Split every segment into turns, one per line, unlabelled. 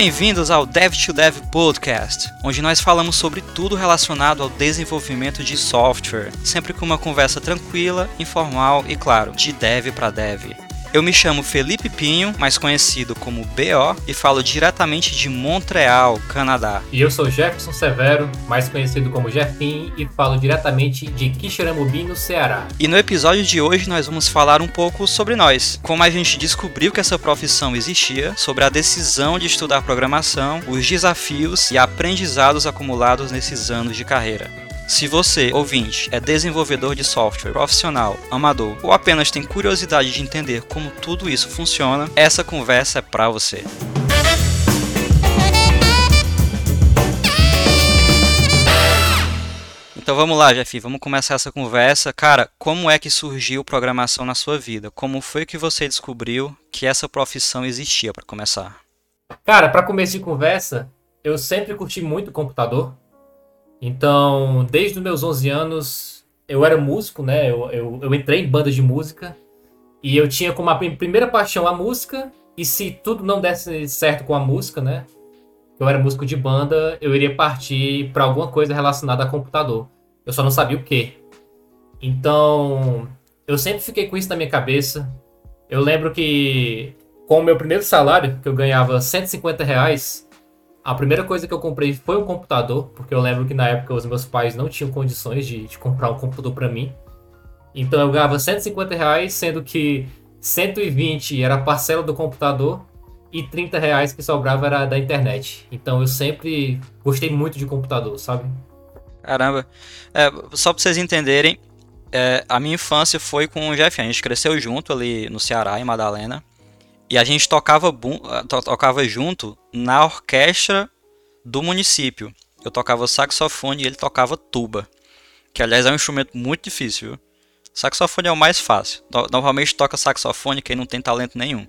Bem-vindos ao Dev to Dev Podcast, onde nós falamos sobre tudo relacionado ao desenvolvimento de software, sempre com uma conversa tranquila, informal e, claro, de dev para dev. Eu me chamo Felipe Pinho, mais conhecido como BO, e falo diretamente de Montreal, Canadá.
E eu sou Jefferson Severo, mais conhecido como Jeffin, e falo diretamente de Quixeramobim, no Ceará.
E no episódio de hoje nós vamos falar um pouco sobre nós, como a gente descobriu que essa profissão existia, sobre a decisão de estudar programação, os desafios e aprendizados acumulados nesses anos de carreira. Se você, ouvinte, é desenvolvedor de software, profissional, amador ou apenas tem curiosidade de entender como tudo isso funciona, essa conversa é para você. Então vamos lá, Jeff, vamos começar essa conversa. Cara, como é que surgiu programação na sua vida? Como foi que você descobriu que essa profissão existia para começar?
Cara, para começo de conversa, eu sempre curti muito computador. Então, desde os meus 11 anos, eu era músico, né? Eu, eu, eu entrei em bandas de música e eu tinha como a primeira paixão a música. E se tudo não desse certo com a música, né? Eu era músico de banda, eu iria partir para alguma coisa relacionada a computador. Eu só não sabia o que. Então, eu sempre fiquei com isso na minha cabeça. Eu lembro que com o meu primeiro salário, que eu ganhava 150 reais, a primeira coisa que eu comprei foi um computador, porque eu lembro que na época os meus pais não tinham condições de, de comprar um computador para mim. Então eu ganhava 150 reais, sendo que 120 era a parcela do computador e 30 reais que sobrava era da internet. Então eu sempre gostei muito de computador, sabe?
Caramba. É, só pra vocês entenderem, é, a minha infância foi com o Jeff. A gente cresceu junto ali no Ceará, em Madalena. E a gente tocava, eh, tocava junto na orquestra do município. Eu tocava saxofone e ele tocava tuba. Que aliás é um instrumento muito difícil. Viu? Saxofone é o mais fácil. Normalmente toca saxofone quem não tem talento nenhum.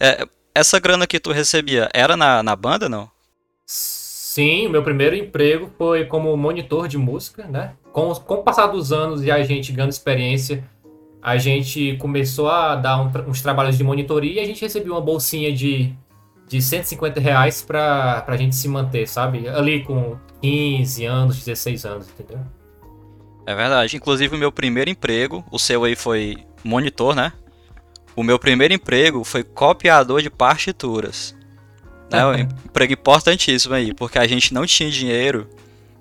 É, essa grana que tu recebia era na, na banda, não?
Sim, meu primeiro emprego foi como monitor de música, né? Com, com o passar dos anos e a gente ganhando experiência, a gente começou a dar um, uns trabalhos de monitoria e a gente recebeu uma bolsinha de, de 150 reais pra, pra gente se manter, sabe? Ali com 15 anos, 16 anos, entendeu?
É verdade. Inclusive, o meu primeiro emprego, o seu aí foi monitor, né? O meu primeiro emprego foi copiador de partituras. Né? Um emprego importantíssimo aí, porque a gente não tinha dinheiro,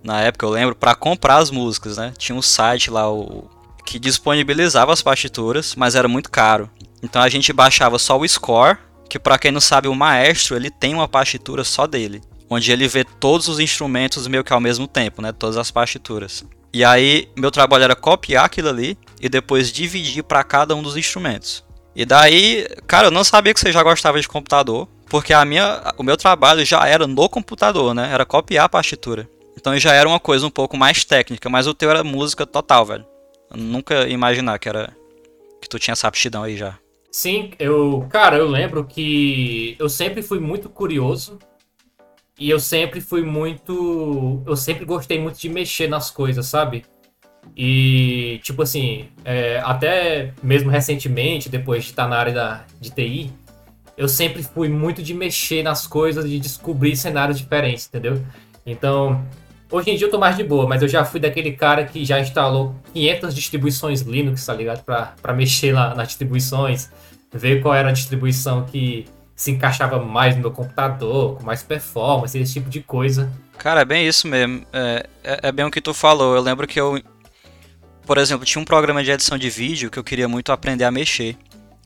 na época eu lembro, para comprar as músicas, né? Tinha um site lá, o que disponibilizava as partituras, mas era muito caro. Então a gente baixava só o score, que para quem não sabe, o maestro ele tem uma partitura só dele, onde ele vê todos os instrumentos meio que ao mesmo tempo, né, todas as partituras. E aí meu trabalho era copiar aquilo ali e depois dividir para cada um dos instrumentos. E daí, cara, eu não sabia que você já gostava de computador, porque a minha, o meu trabalho já era no computador, né? Era copiar a partitura. Então já era uma coisa um pouco mais técnica, mas o teu era música total, velho. Nunca imaginar que era que tu tinha essa aptidão aí já.
Sim, eu, cara, eu lembro que eu sempre fui muito curioso e eu sempre fui muito, eu sempre gostei muito de mexer nas coisas, sabe? E tipo assim, é, até mesmo recentemente, depois de estar na área da, de TI, eu sempre fui muito de mexer nas coisas, de descobrir cenários diferentes, entendeu? Então, Hoje em dia eu tô mais de boa, mas eu já fui daquele cara que já instalou 500 distribuições Linux, tá ligado? Pra, pra mexer lá nas distribuições, ver qual era a distribuição que se encaixava mais no meu computador, com mais performance, esse tipo de coisa.
Cara, é bem isso mesmo. É, é, é bem o que tu falou. Eu lembro que eu, por exemplo, tinha um programa de edição de vídeo que eu queria muito aprender a mexer.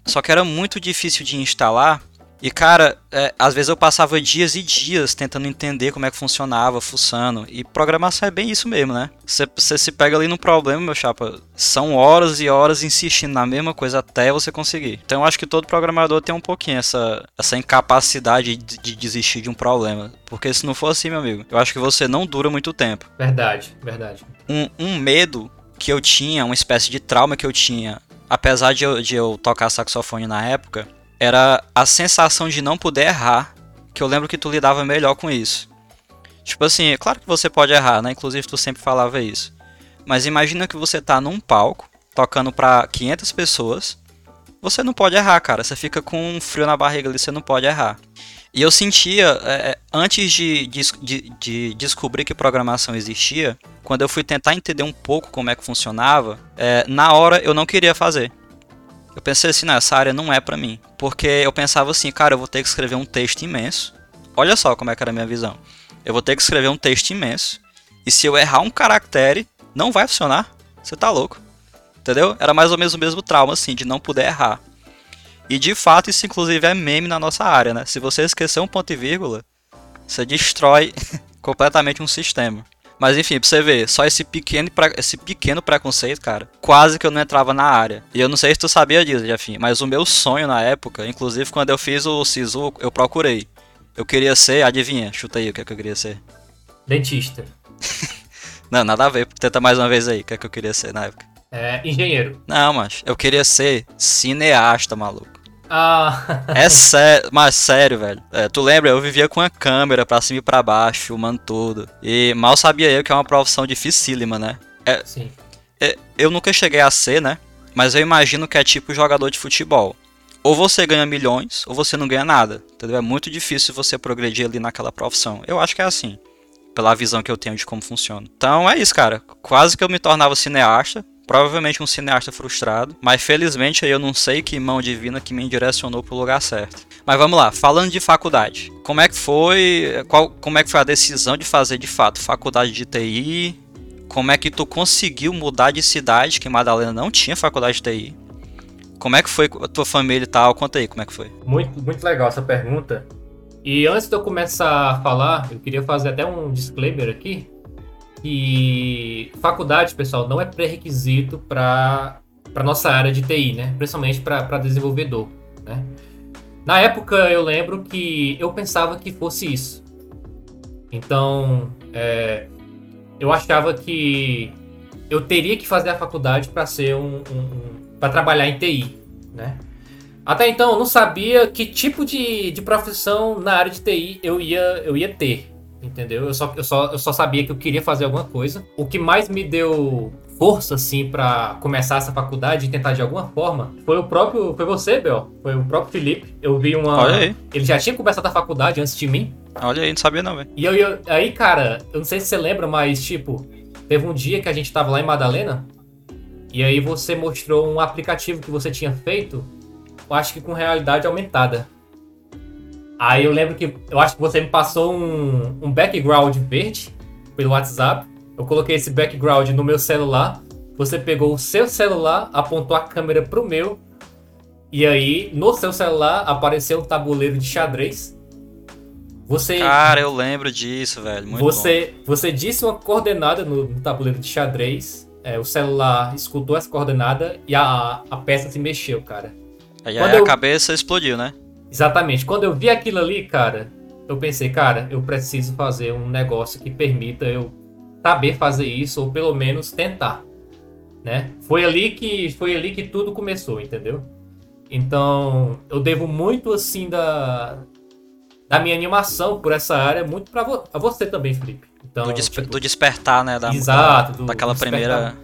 Só que era muito difícil de instalar e cara, é, às vezes eu passava dias e dias tentando entender como é que funcionava, fuçando. E programação é bem isso mesmo, né? Você se pega ali no problema, meu chapa. São horas e horas insistindo na mesma coisa até você conseguir. Então eu acho que todo programador tem um pouquinho essa, essa incapacidade de, de desistir de um problema. Porque se não for assim, meu amigo, eu acho que você não dura muito tempo.
Verdade, verdade.
Um, um medo que eu tinha, uma espécie de trauma que eu tinha, apesar de eu, de eu tocar saxofone na época era a sensação de não poder errar, que eu lembro que tu lidava melhor com isso. Tipo assim, é claro que você pode errar, né? Inclusive tu sempre falava isso. Mas imagina que você tá num palco, tocando para 500 pessoas. Você não pode errar, cara. Você fica com um frio na barriga ali, você não pode errar. E eu sentia, é, é antes de, de, de, de, descobrir que programação existia, quando eu fui tentar entender um pouco como é que funcionava, é, na hora eu não queria fazer. Eu pensei assim, nessa área não é para mim. Porque eu pensava assim, cara, eu vou ter que escrever um texto imenso. Olha só como é que era a minha visão. Eu vou ter que escrever um texto imenso. E se eu errar um caractere, não vai funcionar. Você tá louco. Entendeu? Era mais ou menos o mesmo trauma, assim, de não poder errar. E de fato, isso inclusive é meme na nossa área, né? Se você esquecer um ponto e vírgula, você destrói completamente um sistema. Mas enfim, pra você ver, só esse pequeno, esse pequeno preconceito, cara, quase que eu não entrava na área. E eu não sei se tu sabia disso, Jefim, mas o meu sonho na época, inclusive quando eu fiz o SISU, eu procurei. Eu queria ser, adivinha, chuta aí o que, é que eu queria ser.
Dentista.
não, nada a ver, tenta mais uma vez aí, o que é que eu queria ser na época.
É, engenheiro.
Não, mas eu queria ser cineasta, maluco.
Ah.
é sério, mas sério, velho. É, tu lembra? Eu vivia com a câmera pra cima e pra baixo, filmando tudo. E mal sabia eu que é uma profissão dificílima, né?
É, Sim.
É, eu nunca cheguei a ser, né? Mas eu imagino que é tipo jogador de futebol. Ou você ganha milhões, ou você não ganha nada. Entendeu? É muito difícil você progredir ali naquela profissão. Eu acho que é assim. Pela visão que eu tenho de como funciona. Então é isso, cara. Quase que eu me tornava cineasta. Provavelmente um cineasta frustrado, mas felizmente eu não sei que mão divina que me direcionou pro lugar certo. Mas vamos lá, falando de faculdade. Como é que foi, qual, como é que foi a decisão de fazer de fato faculdade de TI? Como é que tu conseguiu mudar de cidade, que Madalena não tinha faculdade de TI? Como é que foi a tua família e tal? Conta aí como é que foi.
Muito, muito legal essa pergunta. E antes de eu começar a falar, eu queria fazer até um disclaimer aqui que faculdade, pessoal, não é pré-requisito para para nossa área de TI, né? Principalmente para desenvolvedor, né? Na época eu lembro que eu pensava que fosse isso. Então, é, eu achava que eu teria que fazer a faculdade para ser um, um, um para trabalhar em TI, né? Até então eu não sabia que tipo de, de profissão na área de TI eu ia, eu ia ter entendeu? Eu só, eu, só, eu só sabia que eu queria fazer alguma coisa. O que mais me deu força, assim, para começar essa faculdade e tentar de alguma forma, foi o próprio. Foi você, Bel. Foi o próprio Felipe. Eu vi uma.
Olha aí.
Ele já tinha começado a faculdade antes de mim.
Olha aí, não sabia não, velho.
E eu, eu, aí, cara, eu não sei se você lembra, mas, tipo, teve um dia que a gente tava lá em Madalena. E aí você mostrou um aplicativo que você tinha feito, eu acho que com realidade aumentada. Aí eu lembro que eu acho que você me passou um, um background verde pelo WhatsApp. Eu coloquei esse background no meu celular. Você pegou o seu celular, apontou a câmera pro meu. E aí, no seu celular, apareceu um tabuleiro de xadrez. Você.
Cara, eu lembro disso, velho. Muito
você,
bom.
você disse uma coordenada no, no tabuleiro de xadrez. É, o celular escutou essa coordenada e a, a peça se mexeu, cara.
Aí, aí eu... a cabeça explodiu, né?
Exatamente. Quando eu vi aquilo ali, cara, eu pensei, cara, eu preciso fazer um negócio que permita eu saber fazer isso ou pelo menos tentar, né? Foi ali que foi ali que tudo começou, entendeu? Então, eu devo muito assim da da minha animação por essa área muito para vo você também, Felipe. Então,
do, desper tipo, do despertar, né, da
Exato,
do, daquela
do
primeira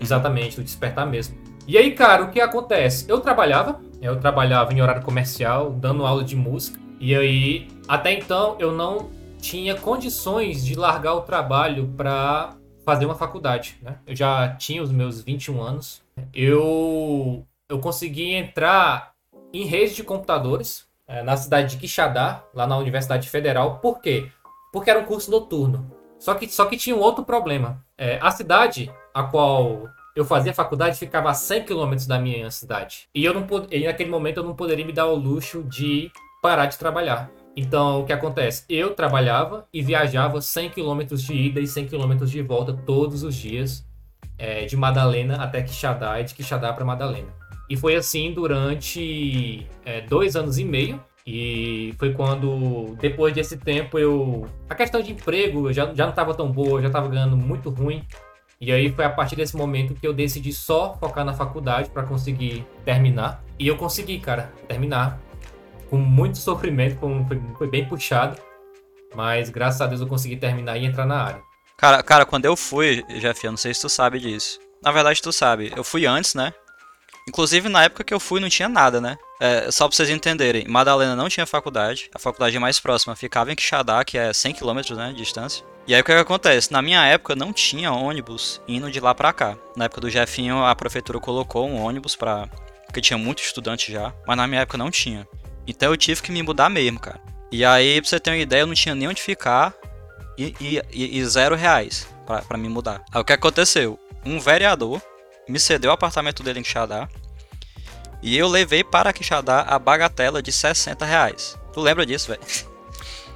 Exatamente, do despertar mesmo. E aí, cara, o que acontece? Eu trabalhava eu trabalhava em horário comercial, dando aula de música. E aí, até então, eu não tinha condições de largar o trabalho para fazer uma faculdade. Né? Eu já tinha os meus 21 anos. Eu, eu consegui entrar em rede de computadores é, na cidade de Quixadá, lá na Universidade Federal. Por quê? Porque era um curso noturno. Só que, só que tinha um outro problema. É, a cidade a qual eu fazia faculdade ficava a 100 km da minha cidade. E eu não e naquele momento eu não poderia me dar o luxo de parar de trabalhar. Então, o que acontece? Eu trabalhava e viajava 100 km de ida e 100 km de volta todos os dias, é, de Madalena até Quixadá e de Quixadá para Madalena. E foi assim durante é, dois anos e meio. E foi quando, depois desse tempo, eu. A questão de emprego já, já não estava tão boa, já estava ganhando muito ruim. E aí foi a partir desse momento que eu decidi só focar na faculdade para conseguir terminar. E eu consegui, cara, terminar. Com muito sofrimento, foi, foi bem puxado. Mas graças a Deus eu consegui terminar e entrar na área.
Cara, cara, quando eu fui, Jeff, eu não sei se tu sabe disso. Na verdade, tu sabe. Eu fui antes, né? Inclusive, na época que eu fui, não tinha nada, né? É, só pra vocês entenderem, Madalena não tinha faculdade. A faculdade mais próxima ficava em Quixadá, que é 100 km né, de distância. E aí o que, que acontece? Na minha época não tinha ônibus indo de lá pra cá. Na época do Jefinho, a prefeitura colocou um ônibus pra. Porque tinha muito estudante já, mas na minha época não tinha. Então eu tive que me mudar mesmo, cara. E aí, pra você ter uma ideia, eu não tinha nem onde ficar e, e, e zero reais pra, pra me mudar. Aí o que aconteceu? Um vereador me cedeu o apartamento dele em Quixadá e eu levei para Quixadá a bagatela de 60 reais. Tu lembra disso, velho?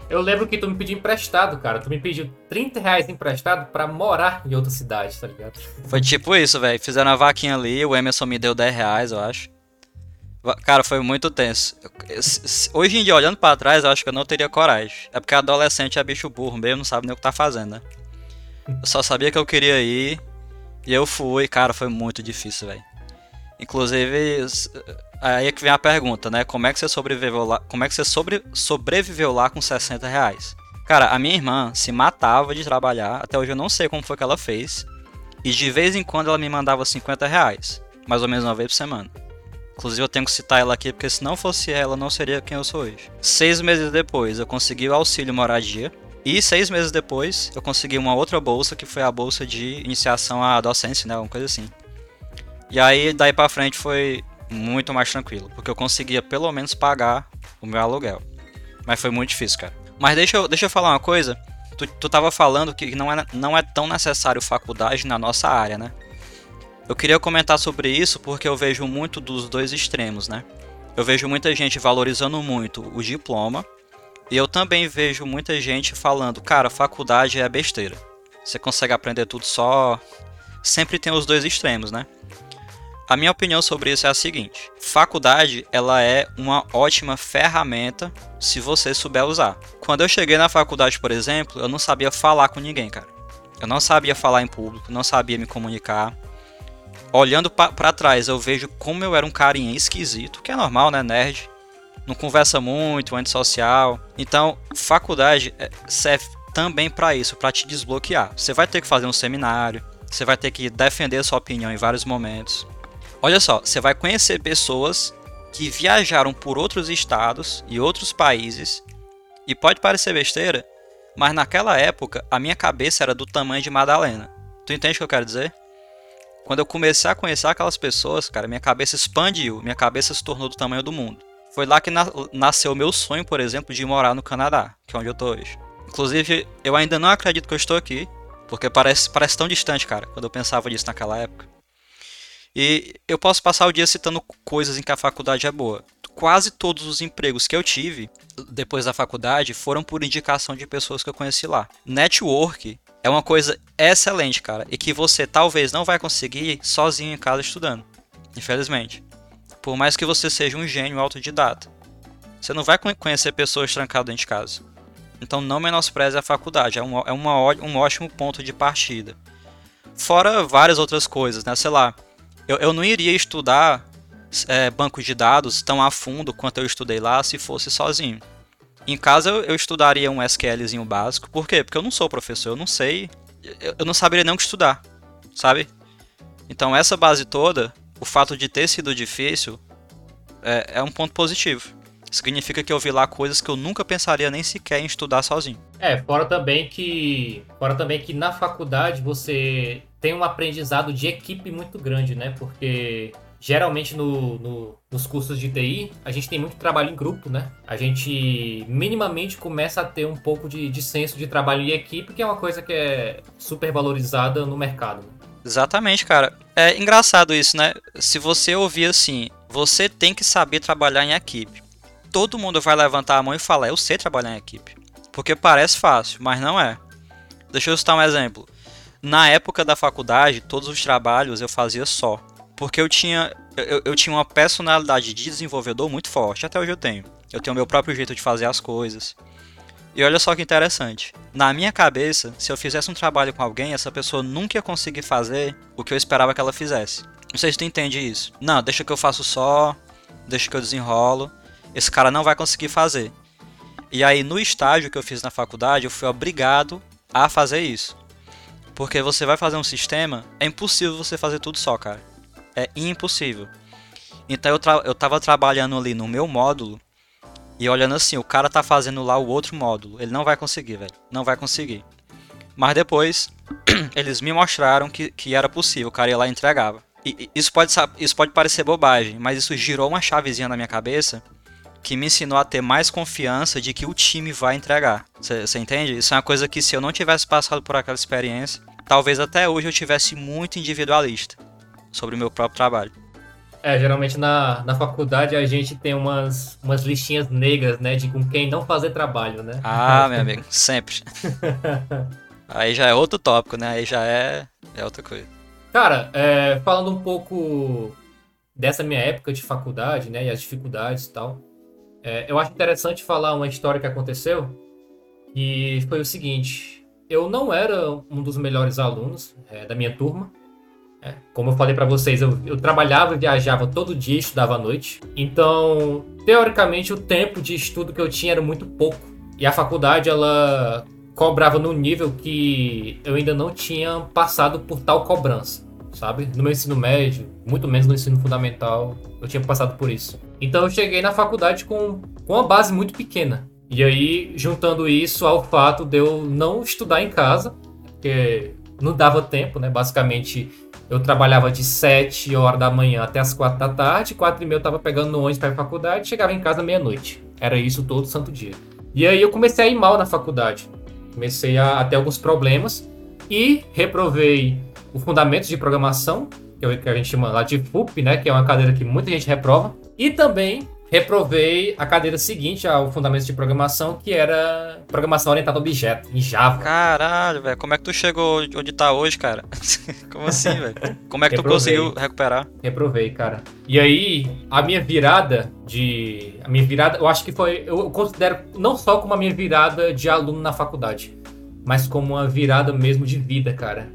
Eu lembro que tu me pediu emprestado, cara. Tu me pediu 30 reais emprestado pra morar em outra cidade, tá ligado?
Foi tipo isso, velho. Fizeram a vaquinha ali, o Emerson me deu 10 reais, eu acho. Cara, foi muito tenso. Hoje em dia, olhando para trás, eu acho que eu não teria coragem. É porque adolescente é bicho burro mesmo, não sabe nem o que tá fazendo, né? Eu só sabia que eu queria ir e eu fui. Cara, foi muito difícil, velho. Inclusive, aí é que vem a pergunta, né? Como é que você sobreviveu lá? Como é que você sobre, sobreviveu lá com 60 reais? Cara, a minha irmã se matava de trabalhar. Até hoje eu não sei como foi que ela fez. E de vez em quando ela me mandava 50 reais. Mais ou menos uma vez por semana. Inclusive eu tenho que citar ela aqui, porque se não fosse ela, não seria quem eu sou hoje. Seis meses depois, eu consegui o auxílio moradia. E seis meses depois, eu consegui uma outra bolsa, que foi a bolsa de iniciação à docência, né? Uma coisa assim. E aí, daí pra frente foi muito mais tranquilo, porque eu conseguia pelo menos pagar o meu aluguel. Mas foi muito difícil, cara. Mas deixa eu, deixa eu falar uma coisa. Tu, tu tava falando que não é, não é tão necessário faculdade na nossa área, né? Eu queria comentar sobre isso porque eu vejo muito dos dois extremos, né? Eu vejo muita gente valorizando muito o diploma e eu também vejo muita gente falando, cara, faculdade é besteira. Você consegue aprender tudo só. Sempre tem os dois extremos, né? A minha opinião sobre isso é a seguinte: faculdade ela é uma ótima ferramenta se você souber usar. Quando eu cheguei na faculdade, por exemplo, eu não sabia falar com ninguém, cara. Eu não sabia falar em público, não sabia me comunicar. Olhando para trás, eu vejo como eu era um carinha esquisito, que é normal, né, nerd. Não conversa muito, antissocial. Então, faculdade é, serve também para isso, para te desbloquear. Você vai ter que fazer um seminário, você vai ter que defender a sua opinião em vários momentos. Olha só, você vai conhecer pessoas que viajaram por outros estados e outros países. E pode parecer besteira, mas naquela época a minha cabeça era do tamanho de Madalena. Tu entende o que eu quero dizer? Quando eu comecei a conhecer aquelas pessoas, cara, minha cabeça expandiu, minha cabeça se tornou do tamanho do mundo. Foi lá que na nasceu o meu sonho, por exemplo, de morar no Canadá, que é onde eu tô hoje. Inclusive, eu ainda não acredito que eu estou aqui, porque parece, parece tão distante, cara, quando eu pensava nisso naquela época. E eu posso passar o dia citando coisas em que a faculdade é boa. Quase todos os empregos que eu tive depois da faculdade foram por indicação de pessoas que eu conheci lá. Network é uma coisa excelente, cara, e que você talvez não vai conseguir sozinho em casa estudando. Infelizmente. Por mais que você seja um gênio autodidata. Você não vai conhecer pessoas trancadas dentro de casa. Então não menospreze a faculdade, é, um, é uma, um ótimo ponto de partida. Fora várias outras coisas, né? Sei lá, eu, eu não iria estudar é, bancos de dados tão a fundo quanto eu estudei lá se fosse sozinho. Em casa eu, eu estudaria um SQLzinho básico. Por quê? Porque eu não sou professor, eu não sei. Eu, eu não saberia nem o que estudar, sabe? Então essa base toda, o fato de ter sido difícil, é, é um ponto positivo. Significa que eu vi lá coisas que eu nunca pensaria nem sequer em estudar sozinho.
É, fora também que. Fora também que na faculdade você tem um aprendizado de equipe muito grande, né? Porque geralmente no, no, nos cursos de TI a gente tem muito trabalho em grupo, né? A gente minimamente começa a ter um pouco de, de senso de trabalho em equipe, que é uma coisa que é super valorizada no mercado. Né?
Exatamente, cara. É engraçado isso, né? Se você ouvir assim, você tem que saber trabalhar em equipe. Todo mundo vai levantar a mão e falar, eu sei trabalhar em equipe. Porque parece fácil, mas não é. Deixa eu citar um exemplo. Na época da faculdade, todos os trabalhos eu fazia só. Porque eu tinha, eu, eu tinha uma personalidade de desenvolvedor muito forte, até hoje eu tenho. Eu tenho meu próprio jeito de fazer as coisas. E olha só que interessante. Na minha cabeça, se eu fizesse um trabalho com alguém, essa pessoa nunca ia conseguir fazer o que eu esperava que ela fizesse. Não sei se tu entende isso. Não, deixa que eu faço só, deixa que eu desenrolo. Esse cara não vai conseguir fazer. E aí, no estágio que eu fiz na faculdade, eu fui obrigado a fazer isso. Porque você vai fazer um sistema, é impossível você fazer tudo só, cara. É impossível. Então eu, tra eu tava trabalhando ali no meu módulo e olhando assim, o cara tá fazendo lá o outro módulo. Ele não vai conseguir, velho. Não vai conseguir. Mas depois, eles me mostraram que, que era possível. O cara ia lá e entregava. E, isso, pode, isso pode parecer bobagem, mas isso girou uma chavezinha na minha cabeça que me ensinou a ter mais confiança de que o time vai entregar. Você entende? Isso é uma coisa que se eu não tivesse passado por aquela experiência, talvez até hoje eu tivesse muito individualista sobre o meu próprio trabalho.
É, geralmente na, na faculdade a gente tem umas, umas listinhas negras, né, de com quem não fazer trabalho, né?
Ah, meu amigo, sempre. Aí já é outro tópico, né? Aí já é, é outra coisa.
Cara, é, falando um pouco dessa minha época de faculdade, né, e as dificuldades e tal, é, eu acho interessante falar uma história que aconteceu, e foi o seguinte, eu não era um dos melhores alunos é, da minha turma, é, como eu falei para vocês, eu, eu, trabalhava e viajava todo dia, estudava à noite. Então, teoricamente, o tempo de estudo que eu tinha era muito pouco. E a faculdade, ela cobrava num nível que eu ainda não tinha passado por tal cobrança, sabe? No meu ensino médio, muito menos no ensino fundamental, eu tinha passado por isso. Então, eu cheguei na faculdade com, com uma base muito pequena. E aí, juntando isso ao fato de eu não estudar em casa, porque não dava tempo, né? Basicamente, eu trabalhava de 7 horas da manhã até as 4 da tarde, 4 e meia eu tava pegando no ônibus para a faculdade, chegava em casa meia-noite. Era isso todo santo dia. E aí eu comecei a ir mal na faculdade. Comecei a, a ter alguns problemas e reprovei o Fundamentos de Programação, que, é que a gente chama lá de FUP, né, que é uma cadeira que muita gente reprova, e também reprovei a cadeira seguinte ao Fundamentos de Programação, que era Programação Orientada a Objeto, em Java.
Caralho, velho, como é que tu chegou onde tá hoje, cara? como assim, velho? Como é que reprovei. tu conseguiu recuperar?
Reprovei, cara. E aí, a minha virada de... A minha virada, eu acho que foi... Eu considero não só como a minha virada de aluno na faculdade, mas como uma virada mesmo de vida, cara.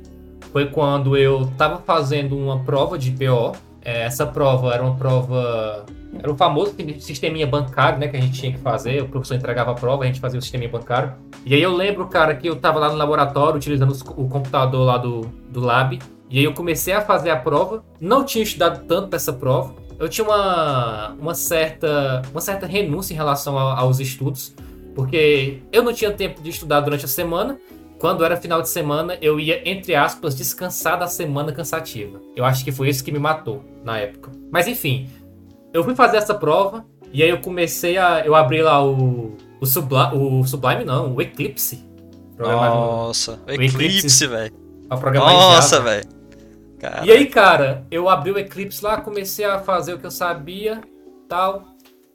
Foi quando eu tava fazendo uma prova de PO, é, essa prova era uma prova. Era o famoso sisteminha bancário, né? Que a gente tinha que fazer. O professor entregava a prova, a gente fazia o sisteminha bancário. E aí eu lembro, cara, que eu tava lá no laboratório utilizando o computador lá do, do lab. E aí eu comecei a fazer a prova. Não tinha estudado tanto para essa prova. Eu tinha uma, uma, certa, uma certa renúncia em relação a, aos estudos. Porque eu não tinha tempo de estudar durante a semana quando era final de semana, eu ia, entre aspas, descansar da semana cansativa. Eu acho que foi isso que me matou na época. Mas enfim, eu fui fazer essa prova e aí eu comecei a. Eu abri lá o. O, Subla, o Sublime, não, o Eclipse.
Nossa, o Eclipse, velho.
Nossa, velho. E aí, cara, eu abri o Eclipse lá, comecei a fazer o que eu sabia, tal.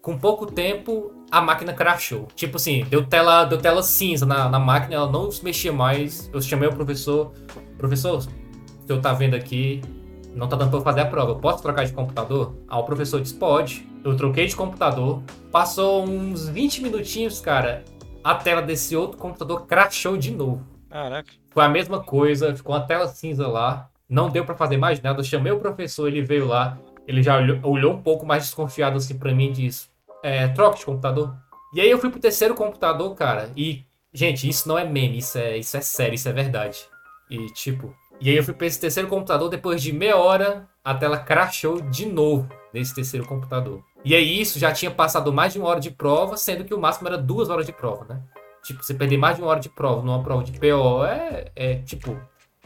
Com pouco tempo, a máquina crashou. Tipo assim, deu tela, deu tela cinza na, na máquina, ela não se mexia mais. Eu chamei o professor. Professor, se eu tá vendo aqui, não tá dando pra fazer a prova. Eu posso trocar de computador? Ah, o professor disse, pode. Eu troquei de computador. Passou uns 20 minutinhos, cara. A tela desse outro computador crashou de novo.
Caraca.
Foi a mesma coisa, ficou uma tela cinza lá. Não deu para fazer mais nada. Eu chamei o professor, ele veio lá. Ele já olhou, olhou um pouco mais desconfiado assim pra mim e disse: é, troca de computador. E aí eu fui pro terceiro computador, cara, e, gente, isso não é meme, isso é, isso é sério, isso é verdade. E, tipo, e aí eu fui pra esse terceiro computador, depois de meia hora, a tela crashou de novo nesse terceiro computador. E aí isso já tinha passado mais de uma hora de prova, sendo que o máximo era duas horas de prova, né? Tipo, você perder mais de uma hora de prova numa prova de PO é, é tipo,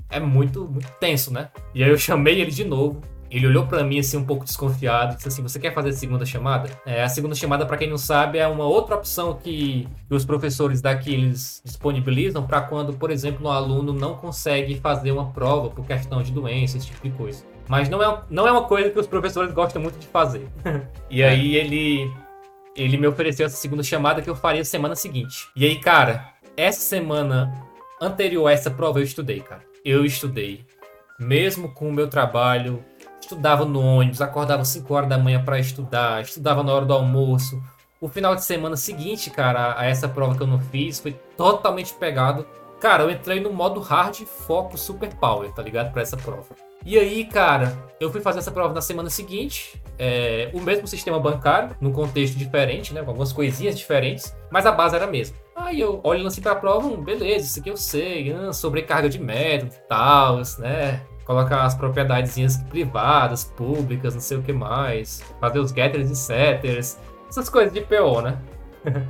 é muito, muito tenso, né? E aí eu chamei ele de novo, ele olhou para mim assim um pouco desconfiado e disse assim: "Você quer fazer a segunda chamada?" É, a segunda chamada, para quem não sabe, é uma outra opção que, os professores daqui eles disponibilizam para quando, por exemplo, um aluno não consegue fazer uma prova por questão de doença, esse tipo de coisa. Mas não é, não é uma coisa que os professores gostam muito de fazer. e aí ele ele me ofereceu essa segunda chamada que eu faria semana seguinte. E aí, cara, essa semana anterior a essa prova eu estudei, cara. Eu estudei. Mesmo com o meu trabalho, estudava no ônibus, acordava 5 horas da manhã para estudar, estudava na hora do almoço. O final de semana seguinte, cara, a essa prova que eu não fiz, foi totalmente pegado. Cara, eu entrei no modo hard foco super power, tá ligado? Pra essa prova. E aí, cara, eu fui fazer essa prova na semana seguinte. É, o mesmo sistema bancário, num contexto diferente, né? Com algumas coisinhas diferentes, mas a base era a mesma. Aí eu olho assim pra prova, hum, beleza, isso aqui eu sei, hum, sobrecarga de método e tal, né? Colocar as propriedadezinhas privadas, públicas, não sei o que mais, fazer os getters e setters, essas coisas de PO, né?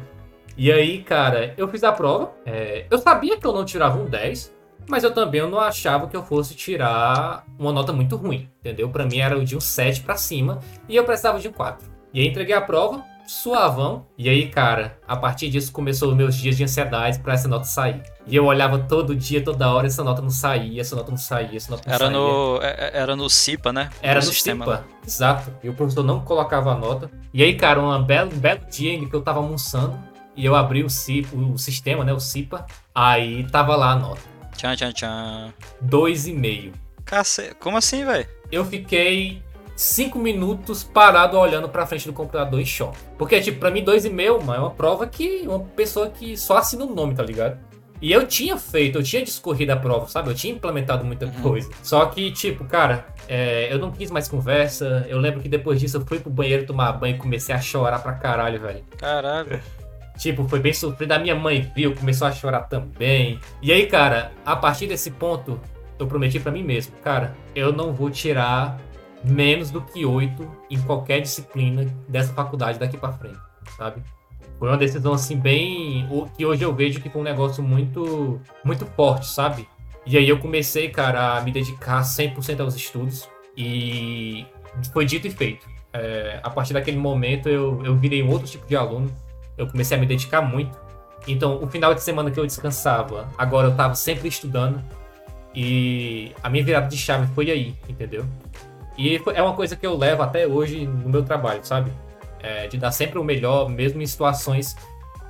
e aí, cara, eu fiz a prova. É, eu sabia que eu não tirava um 10, mas eu também não achava que eu fosse tirar uma nota muito ruim, entendeu? Para mim era de um 7 para cima e eu precisava de um 4. E aí entreguei a prova, suavão. E aí, cara, a partir disso começou os meus dias de ansiedade para essa nota sair. E eu olhava todo dia, toda hora, essa nota não saía, essa nota não saía, essa nota não
era
saía.
No, é, é, era no CIPA, né?
Era no, no sistema. CIPA, exato. E o professor não colocava a nota. E aí, cara, um belo, um belo dia em que eu tava almoçando e eu abri o, CIPA, o sistema, né, o CIPA, aí tava lá a nota.
Tchan, tchan, tchan.
Dois e meio.
Cacete, como assim, velho?
Eu fiquei cinco minutos parado olhando pra frente do computador em choque. Porque, tipo, pra mim, dois e meio, mano, é uma prova que uma pessoa que só assina o nome, tá ligado? E eu tinha feito, eu tinha discorrido a prova, sabe? Eu tinha implementado muita uhum. coisa. Só que, tipo, cara, é, eu não quis mais conversa. Eu lembro que depois disso eu fui pro banheiro tomar banho e comecei a chorar pra caralho, velho.
Caralho.
Tipo, foi bem sofrido. A minha mãe viu, começou a chorar também. E aí, cara, a partir desse ponto, eu prometi para mim mesmo, cara, eu não vou tirar menos do que 8 em qualquer disciplina dessa faculdade daqui para frente, sabe? Foi uma decisão assim bem que hoje eu vejo que foi um negócio muito muito forte, sabe? E aí eu comecei, cara, a me dedicar 100% aos estudos e foi dito e feito. É, a partir daquele momento eu, eu virei um outro tipo de aluno, eu comecei a me dedicar muito. Então, o final de semana que eu descansava, agora eu estava sempre estudando e a minha virada de chave foi aí, entendeu? E é uma coisa que eu levo até hoje no meu trabalho, sabe? É, de dar sempre o melhor, mesmo em situações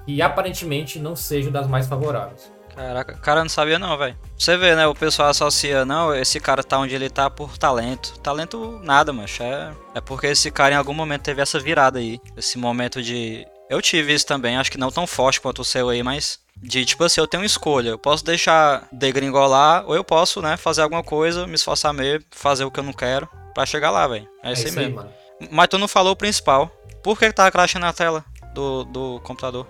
que aparentemente não sejam das mais favoráveis.
Caraca, cara não sabia não, velho. Você vê, né? O pessoal associa, não, esse cara tá onde ele tá por talento. Talento nada, mancha. É, é porque esse cara em algum momento teve essa virada aí. Esse momento de. Eu tive isso também, acho que não tão forte quanto o seu aí, mas. De tipo assim, eu tenho escolha. Eu posso deixar degringolar, ou eu posso, né, fazer alguma coisa, me esforçar mesmo, fazer o que eu não quero pra chegar lá, velho. É, é isso aí mesmo. Aí, Mas tu não falou o principal. Por que, que tava crashando a tela do, do computador?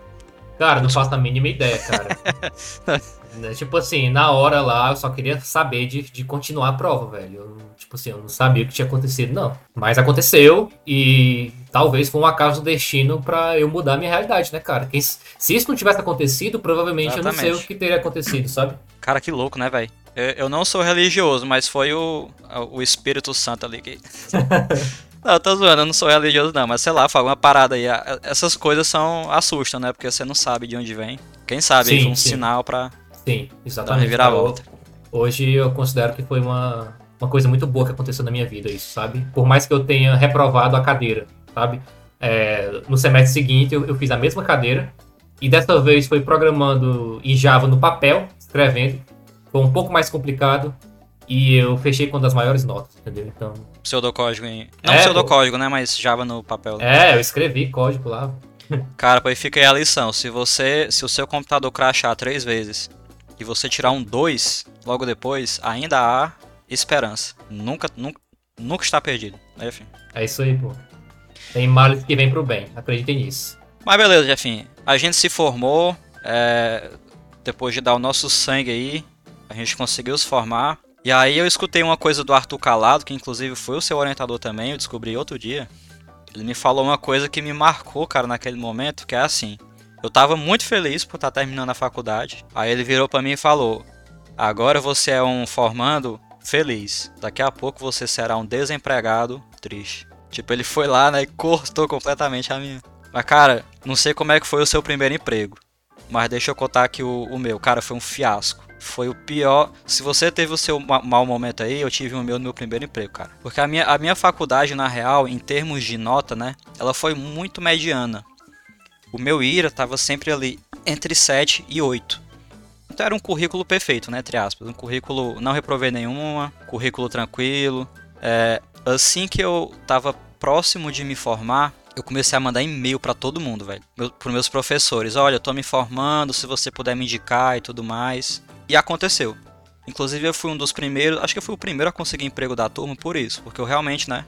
Cara, não faço a mínima ideia, cara. Né, tipo assim, na hora lá eu só queria saber de, de continuar a prova, velho. Eu, tipo assim, eu não sabia o que tinha acontecido, não. Mas aconteceu e talvez foi um acaso do destino para eu mudar a minha realidade, né, cara? Quem, se isso não tivesse acontecido, provavelmente Exatamente. eu não sei o que teria acontecido, sabe?
Cara, que louco, né, velho? Eu não sou religioso, mas foi o, o Espírito Santo ali que. Não, eu tô zoando, eu não sou religioso não, mas sei lá, foi alguma parada aí. Essas coisas são assustam, né? Porque você não sabe de onde vem. Quem sabe sim, foi um sim. sinal pra.
Sim, exatamente. Dar volta. Hoje eu considero que foi uma, uma coisa muito boa que aconteceu na minha vida, isso, sabe? Por mais que eu tenha reprovado a cadeira, sabe? É, no semestre seguinte eu, eu fiz a mesma cadeira e dessa vez foi programando em Java no papel, escrevendo. Foi um pouco mais complicado, e eu fechei com uma das maiores notas, entendeu? Então.
Pseudocódigo em. Não é, pseudocódigo, né? Mas Java no papel.
É, eu escrevi código lá.
Cara, aí fica aí a lição. Se você. Se o seu computador crashar três vezes e você tirar um 2 logo depois, ainda há esperança. Nunca, nunca, nunca está perdido. Né, Enfim.
É isso aí, pô. Tem males que vem pro bem. Acreditem nisso.
Mas beleza, Jefinho. A gente se formou. É, depois de dar o nosso sangue aí, a gente conseguiu se formar. E aí eu escutei uma coisa do Arthur Calado, que inclusive foi o seu orientador também, eu descobri outro dia. Ele me falou uma coisa que me marcou, cara, naquele momento, que é assim. Eu tava muito feliz por estar tá terminando a faculdade. Aí ele virou para mim e falou: "Agora você é um formando feliz. Daqui a pouco você será um desempregado triste." Tipo, ele foi lá, né, e cortou completamente a minha. Mas cara, não sei como é que foi o seu primeiro emprego. Mas deixa eu contar aqui o, o meu. Cara, foi um fiasco foi o pior. Se você teve o seu mau momento aí, eu tive o meu no meu primeiro emprego, cara. Porque a minha, a minha faculdade, na real, em termos de nota, né? Ela foi muito mediana. O meu IRA tava sempre ali entre 7 e 8. Então era um currículo perfeito, né? Entre aspas. Um currículo, não reprovei nenhuma, currículo tranquilo. É, assim que eu tava próximo de me formar, eu comecei a mandar e-mail para todo mundo, velho. Meu, pros meus professores. Olha, eu tô me formando, se você puder me indicar e tudo mais. E aconteceu. Inclusive eu fui um dos primeiros, acho que eu fui o primeiro a conseguir emprego da turma por isso, porque eu realmente, né,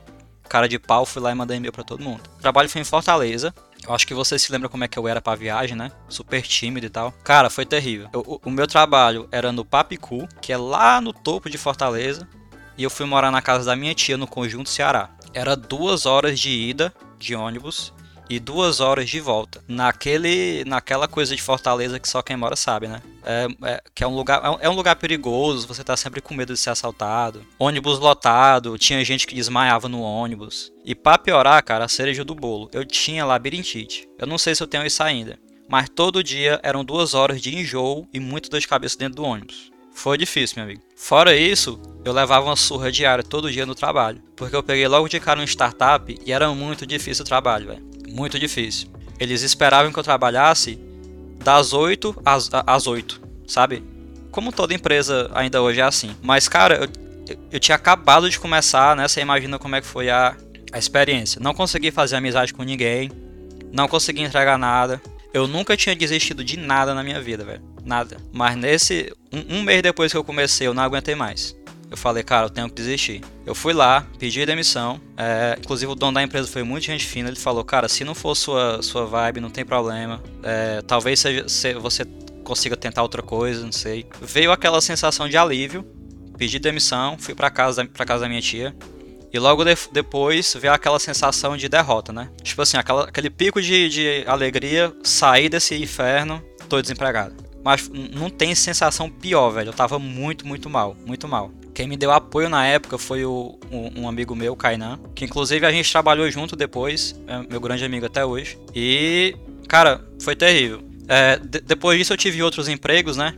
cara de pau, fui lá e mandei e-mail para todo mundo. O trabalho foi em Fortaleza. Eu acho que você se lembra como é que eu era pra viagem, né? Super tímido e tal. Cara, foi terrível. Eu, o, o, meu trabalho era no Papicu, que é lá no topo de Fortaleza. e eu fui morar na casa da minha tia no Conjunto Ceará. Era duas horas de ida de ônibus e duas horas de volta. Naquele, naquela coisa de Fortaleza que só quem mora sabe, né? É, é, que é um lugar, é um lugar perigoso, você tá sempre com medo de ser assaltado. Ônibus lotado, tinha gente que desmaiava no ônibus. E pra piorar, cara, a cereja do bolo, eu tinha labirintite. Eu não sei se eu tenho isso ainda. Mas todo dia eram duas horas de enjoo e muito dor de cabeça dentro do ônibus. Foi difícil, meu amigo. Fora isso, eu levava uma surra diária todo dia no trabalho. Porque eu peguei logo de cara um startup e era muito difícil o trabalho, velho muito difícil. Eles esperavam que eu trabalhasse das 8 às, às 8, sabe? Como toda empresa ainda hoje é assim. Mas, cara, eu, eu tinha acabado de começar, né? Você imagina como é que foi a, a experiência. Não consegui fazer amizade com ninguém, não consegui entregar nada. Eu nunca tinha desistido de nada na minha vida, velho. Nada. Mas nesse. Um, um mês depois que eu comecei, eu não aguentei mais eu falei, cara, eu tenho que desistir. Eu fui lá, pedi demissão. É, inclusive, o dono da empresa foi muito gente fina. Ele falou, cara, se não for sua, sua vibe, não tem problema. É, talvez seja, se você consiga tentar outra coisa, não sei. Veio aquela sensação de alívio. Pedi demissão, fui para casa, pra casa da minha tia. E logo de, depois veio aquela sensação de derrota, né? Tipo assim, aquela, aquele pico de, de alegria, sair desse inferno, tô desempregado. Mas não tem sensação pior, velho. Eu tava muito, muito mal, muito mal. Quem me deu apoio na época foi o, um, um, amigo meu, Kainan, que inclusive a gente trabalhou junto depois, é meu grande amigo até hoje. E, cara, foi terrível. É, de, depois disso eu tive outros empregos, né?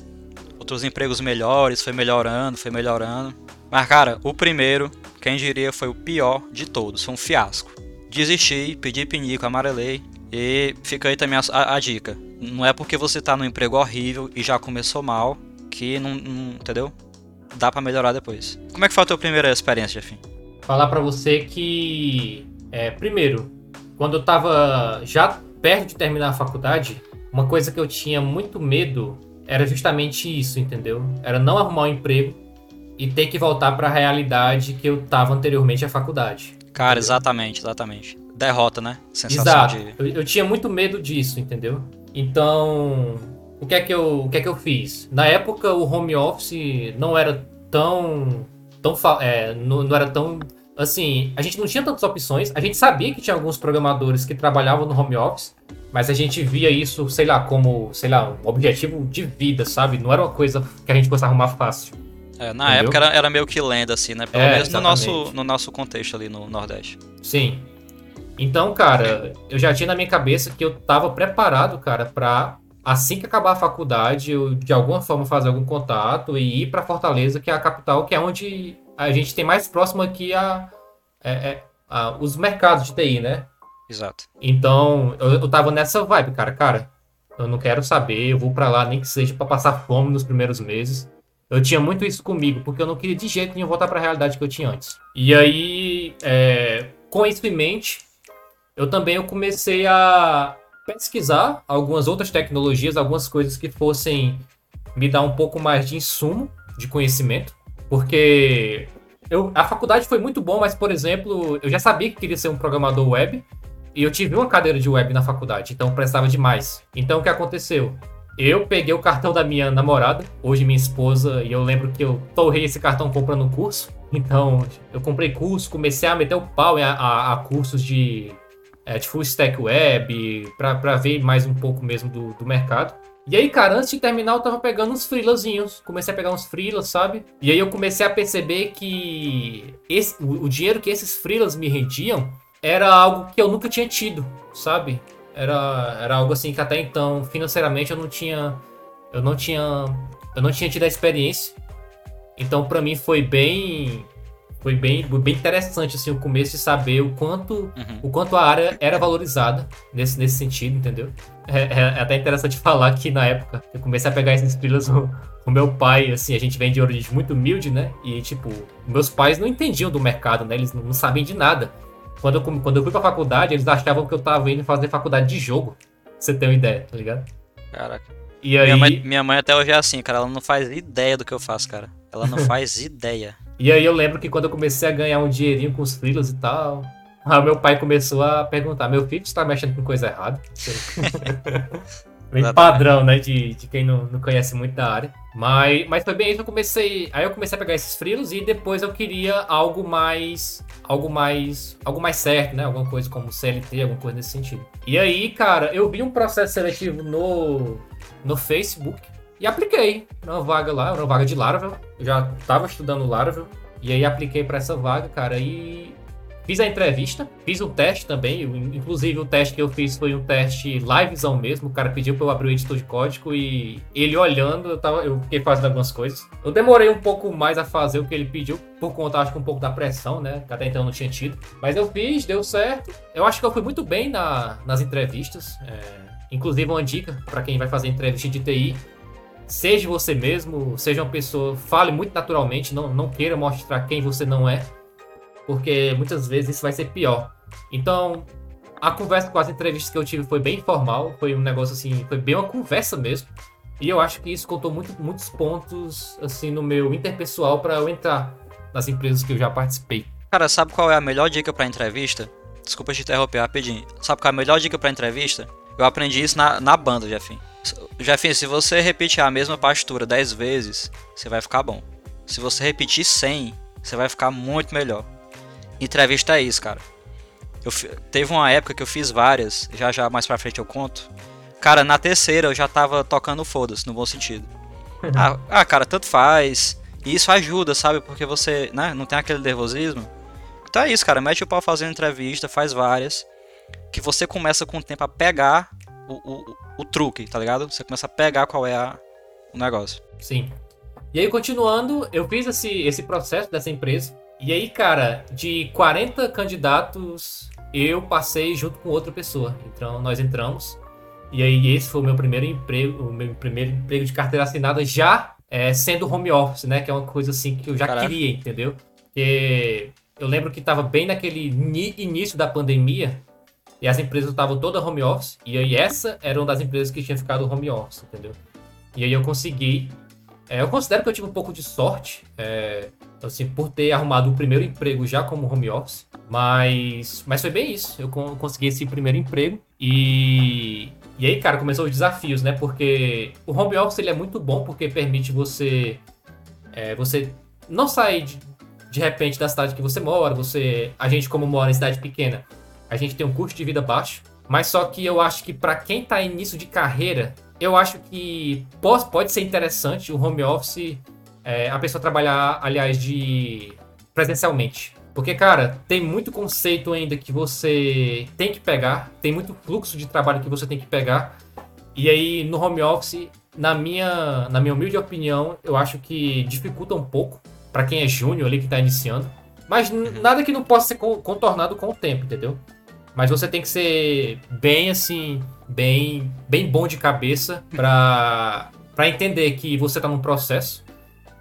Outros empregos melhores, foi melhorando, foi melhorando. Mas, cara, o primeiro, quem diria, foi o pior de todos, foi um fiasco. Desisti, pedi pinico, amarelei. E fica aí também a, a, dica. Não é porque você tá num emprego horrível e já começou mal que não, não entendeu? dá para melhorar depois. Como é que foi a tua primeira experiência, Jefim?
Falar para você que, é, primeiro, quando eu tava já perto de terminar a faculdade, uma coisa que eu tinha muito medo era justamente isso, entendeu? Era não arrumar um emprego e ter que voltar para a realidade que eu tava anteriormente à faculdade.
Cara, entendeu? exatamente, exatamente. Derrota, né?
Sensação Exato. De... Eu, eu tinha muito medo disso, entendeu? Então, o que é que eu, o que é que eu fiz? Na época o home office não era tão tão é, não, não, era tão assim, a gente não tinha tantas opções. A gente sabia que tinha alguns programadores que trabalhavam no home office, mas a gente via isso, sei lá, como, sei lá, um objetivo de vida, sabe? Não era uma coisa que a gente fosse arrumar fácil.
É, na Entendeu? época era, era, meio que lenda, assim, né? Pelo é, menos no nosso, no nosso contexto ali no Nordeste.
Sim. Então, cara, eu já tinha na minha cabeça que eu tava preparado, cara, pra assim que acabar a faculdade, eu de alguma forma fazer algum contato e ir para Fortaleza, que é a capital, que é onde a gente tem mais próximo aqui a, é, é, a os mercados de TI, né?
Exato.
Então, eu, eu tava nessa vibe, cara. Cara, eu não quero saber, eu vou para lá, nem que seja para passar fome nos primeiros meses. Eu tinha muito isso comigo, porque eu não queria de jeito nenhum voltar para a realidade que eu tinha antes. E aí, é, com isso em mente, eu também eu comecei a, pesquisar algumas outras tecnologias, algumas coisas que fossem me dar um pouco mais de insumo de conhecimento, porque eu, a faculdade foi muito bom, mas, por exemplo, eu já sabia que queria ser um programador web, e eu tive uma cadeira de web na faculdade, então prestava demais. Então o que aconteceu? Eu peguei o cartão da minha namorada, hoje minha esposa, e eu lembro que eu torrei esse cartão comprando curso. Então, eu comprei curso, comecei a meter o pau a, a, a cursos de é, de full stack web, para ver mais um pouco mesmo do, do mercado. E aí, cara, antes de terminar, eu tava pegando uns freelazinhos. Comecei a pegar uns freelas, sabe? E aí eu comecei a perceber que esse, o, o, dinheiro que esses freelas me rendiam era algo que eu nunca tinha tido, sabe? Era, era algo assim que até então, financeiramente, eu não tinha. Eu não tinha. Eu não tinha tido a experiência. Então, para mim, foi bem foi bem, bem interessante assim o começo de saber o quanto, uhum. o quanto a área era valorizada nesse, nesse sentido, entendeu? É, é, é até interessante falar que na época eu comecei a pegar esses freelas, o, o, meu pai, assim, a gente vem de origem muito humilde, né? E tipo, meus pais não entendiam do mercado, né? Eles não, não sabem de nada. Quando eu, quando eu fui pra faculdade, eles achavam que eu tava indo fazer faculdade de jogo. Pra você ter uma ideia, tá ligado?
Caraca. E aí... minha, mãe, minha mãe até hoje é assim, cara. Ela não faz ideia do que eu faço, cara. Ela não faz ideia.
E aí eu lembro que quando eu comecei a ganhar um dinheirinho com os freelas e tal, aí meu pai começou a perguntar: meu filho está mexendo com coisa errada? bem padrão, né? De, de quem não, não conhece muito da área. Mas, mas foi bem isso, eu comecei. Aí eu comecei a pegar esses frilos e depois eu queria algo mais. Algo mais. Algo mais certo, né? Alguma coisa como CLT, alguma coisa nesse sentido. E aí, cara, eu vi um processo seletivo no, no Facebook e apliquei numa vaga lá, uma vaga de Laravel. Eu já tava estudando Laravel. E aí apliquei para essa vaga, cara, e Fiz a entrevista, fiz um teste também. Inclusive, o teste que eu fiz foi um teste livezão mesmo. O cara pediu pra eu abrir o editor de código e ele olhando, eu, tava, eu fiquei fazendo algumas coisas. Eu demorei um pouco mais a fazer o que ele pediu, por conta, acho que um pouco da pressão, né? Que até então não tinha tido. Mas eu fiz, deu certo. Eu acho que eu fui muito bem na, nas entrevistas. É, inclusive, uma dica para quem vai fazer entrevista de TI. Seja você mesmo, seja uma pessoa, fale muito naturalmente, não, não queira mostrar quem você não é porque muitas vezes isso vai ser pior. Então, a conversa com as entrevistas que eu tive foi bem informal, foi um negócio assim, foi bem uma conversa mesmo. E eu acho que isso contou muito, muitos pontos assim no meu interpessoal para eu entrar nas empresas que eu já participei.
Cara, sabe qual é a melhor dica para entrevista? Desculpa te interromper rapidinho. Sabe qual é a melhor dica para entrevista? Eu aprendi isso na, na banda, Jeffin, se você repetir a mesma pastura 10 vezes, você vai ficar bom. Se você repetir 100, você vai ficar muito melhor. Entrevista é isso, cara. Eu, teve uma época que eu fiz várias, já já mais pra frente eu conto. Cara, na terceira eu já tava tocando foda-se, no bom sentido. ah, ah, cara, tanto faz. E isso ajuda, sabe? Porque você né, não tem aquele nervosismo. Então é isso, cara. Mete o pau fazendo entrevista, faz várias. Que você começa com o tempo a pegar o, o, o truque, tá ligado? Você começa a pegar qual é a, o negócio.
Sim. E aí, continuando, eu fiz esse, esse processo dessa empresa. E aí, cara, de 40 candidatos, eu passei junto com outra pessoa. Então, nós entramos. E aí, esse foi o meu primeiro emprego, o meu primeiro emprego de carteira assinada, já é, sendo home office, né? Que é uma coisa assim que eu já Caraca. queria, entendeu? Porque eu lembro que estava bem naquele início da pandemia e as empresas estavam todas home office. E aí, essa era uma das empresas que tinha ficado home office, entendeu? E aí, eu consegui. É, eu considero que eu tive um pouco de sorte. É, assim, por ter arrumado o primeiro emprego já como home office. Mas, mas foi bem isso. Eu consegui esse primeiro emprego e e aí, cara, começou os desafios, né? Porque o home office ele é muito bom porque permite você é, você não sair de, de repente da cidade que você mora. Você, a gente como mora em cidade pequena, a gente tem um custo de vida baixo. Mas só que eu acho que para quem tá em início de carreira, eu acho que pode, pode ser interessante o home office é, a pessoa trabalhar, aliás, de presencialmente. Porque, cara, tem muito conceito ainda que você tem que pegar, tem muito fluxo de trabalho que você tem que pegar. E aí, no home office, na minha, na minha humilde opinião, eu acho que dificulta um pouco para quem é júnior ali que tá iniciando. Mas uhum. nada que não possa ser contornado com o tempo, entendeu? Mas você tem que ser bem assim, bem, bem bom de cabeça para para entender que você tá num processo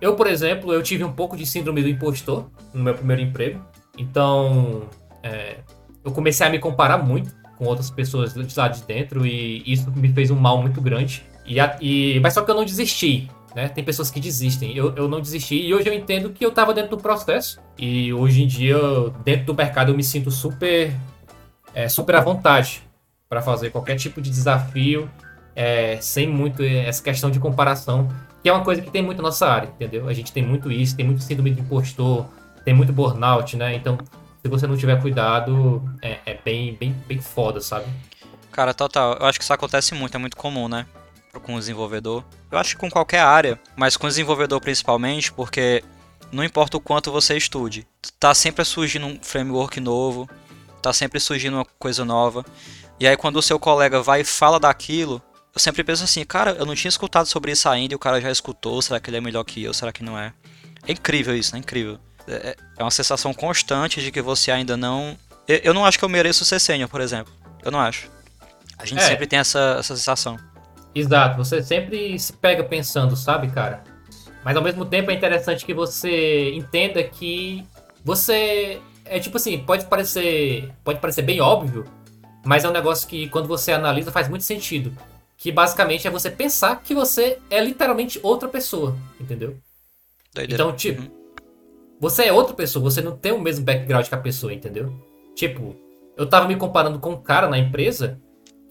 eu, por exemplo, eu tive um pouco de síndrome do impostor no meu primeiro emprego. Então, é, eu comecei a me comparar muito com outras pessoas de lá de dentro e isso me fez um mal muito grande. E, e mas só que eu não desisti. Né? Tem pessoas que desistem. Eu, eu não desisti e hoje eu entendo que eu estava dentro do processo. E hoje em dia, dentro do mercado, eu me sinto super, é, super à vontade para fazer qualquer tipo de desafio, é, sem muito essa questão de comparação. Que é uma coisa que tem muito na nossa área, entendeu? A gente tem muito isso, tem muito síndrome de impostor, tem muito burnout, né? Então, se você não tiver cuidado, é, é bem, bem, bem foda, sabe?
Cara, total. Eu acho que isso acontece muito, é muito comum, né? Com o desenvolvedor. Eu acho que com qualquer área, mas com o desenvolvedor principalmente, porque não importa o quanto você estude, tá sempre surgindo um framework novo, tá sempre surgindo uma coisa nova. E aí quando o seu colega vai e fala daquilo, eu sempre penso assim, cara, eu não tinha escutado sobre isso ainda e o cara já escutou, será que ele é melhor que eu, será que não é? É incrível isso, é incrível. É, é uma sensação constante de que você ainda não. Eu, eu não acho que eu mereço ser sênior, por exemplo. Eu não acho. A gente é. sempre tem essa, essa sensação.
Exato, você sempre se pega pensando, sabe, cara? Mas ao mesmo tempo é interessante que você entenda que você. É tipo assim, pode parecer. Pode parecer bem óbvio, mas é um negócio que quando você analisa faz muito sentido que basicamente é você pensar que você é literalmente outra pessoa, entendeu? Doideira. Então, tipo, uhum. você é outra pessoa, você não tem o mesmo background que a pessoa, entendeu? Tipo, eu tava me comparando com um cara na empresa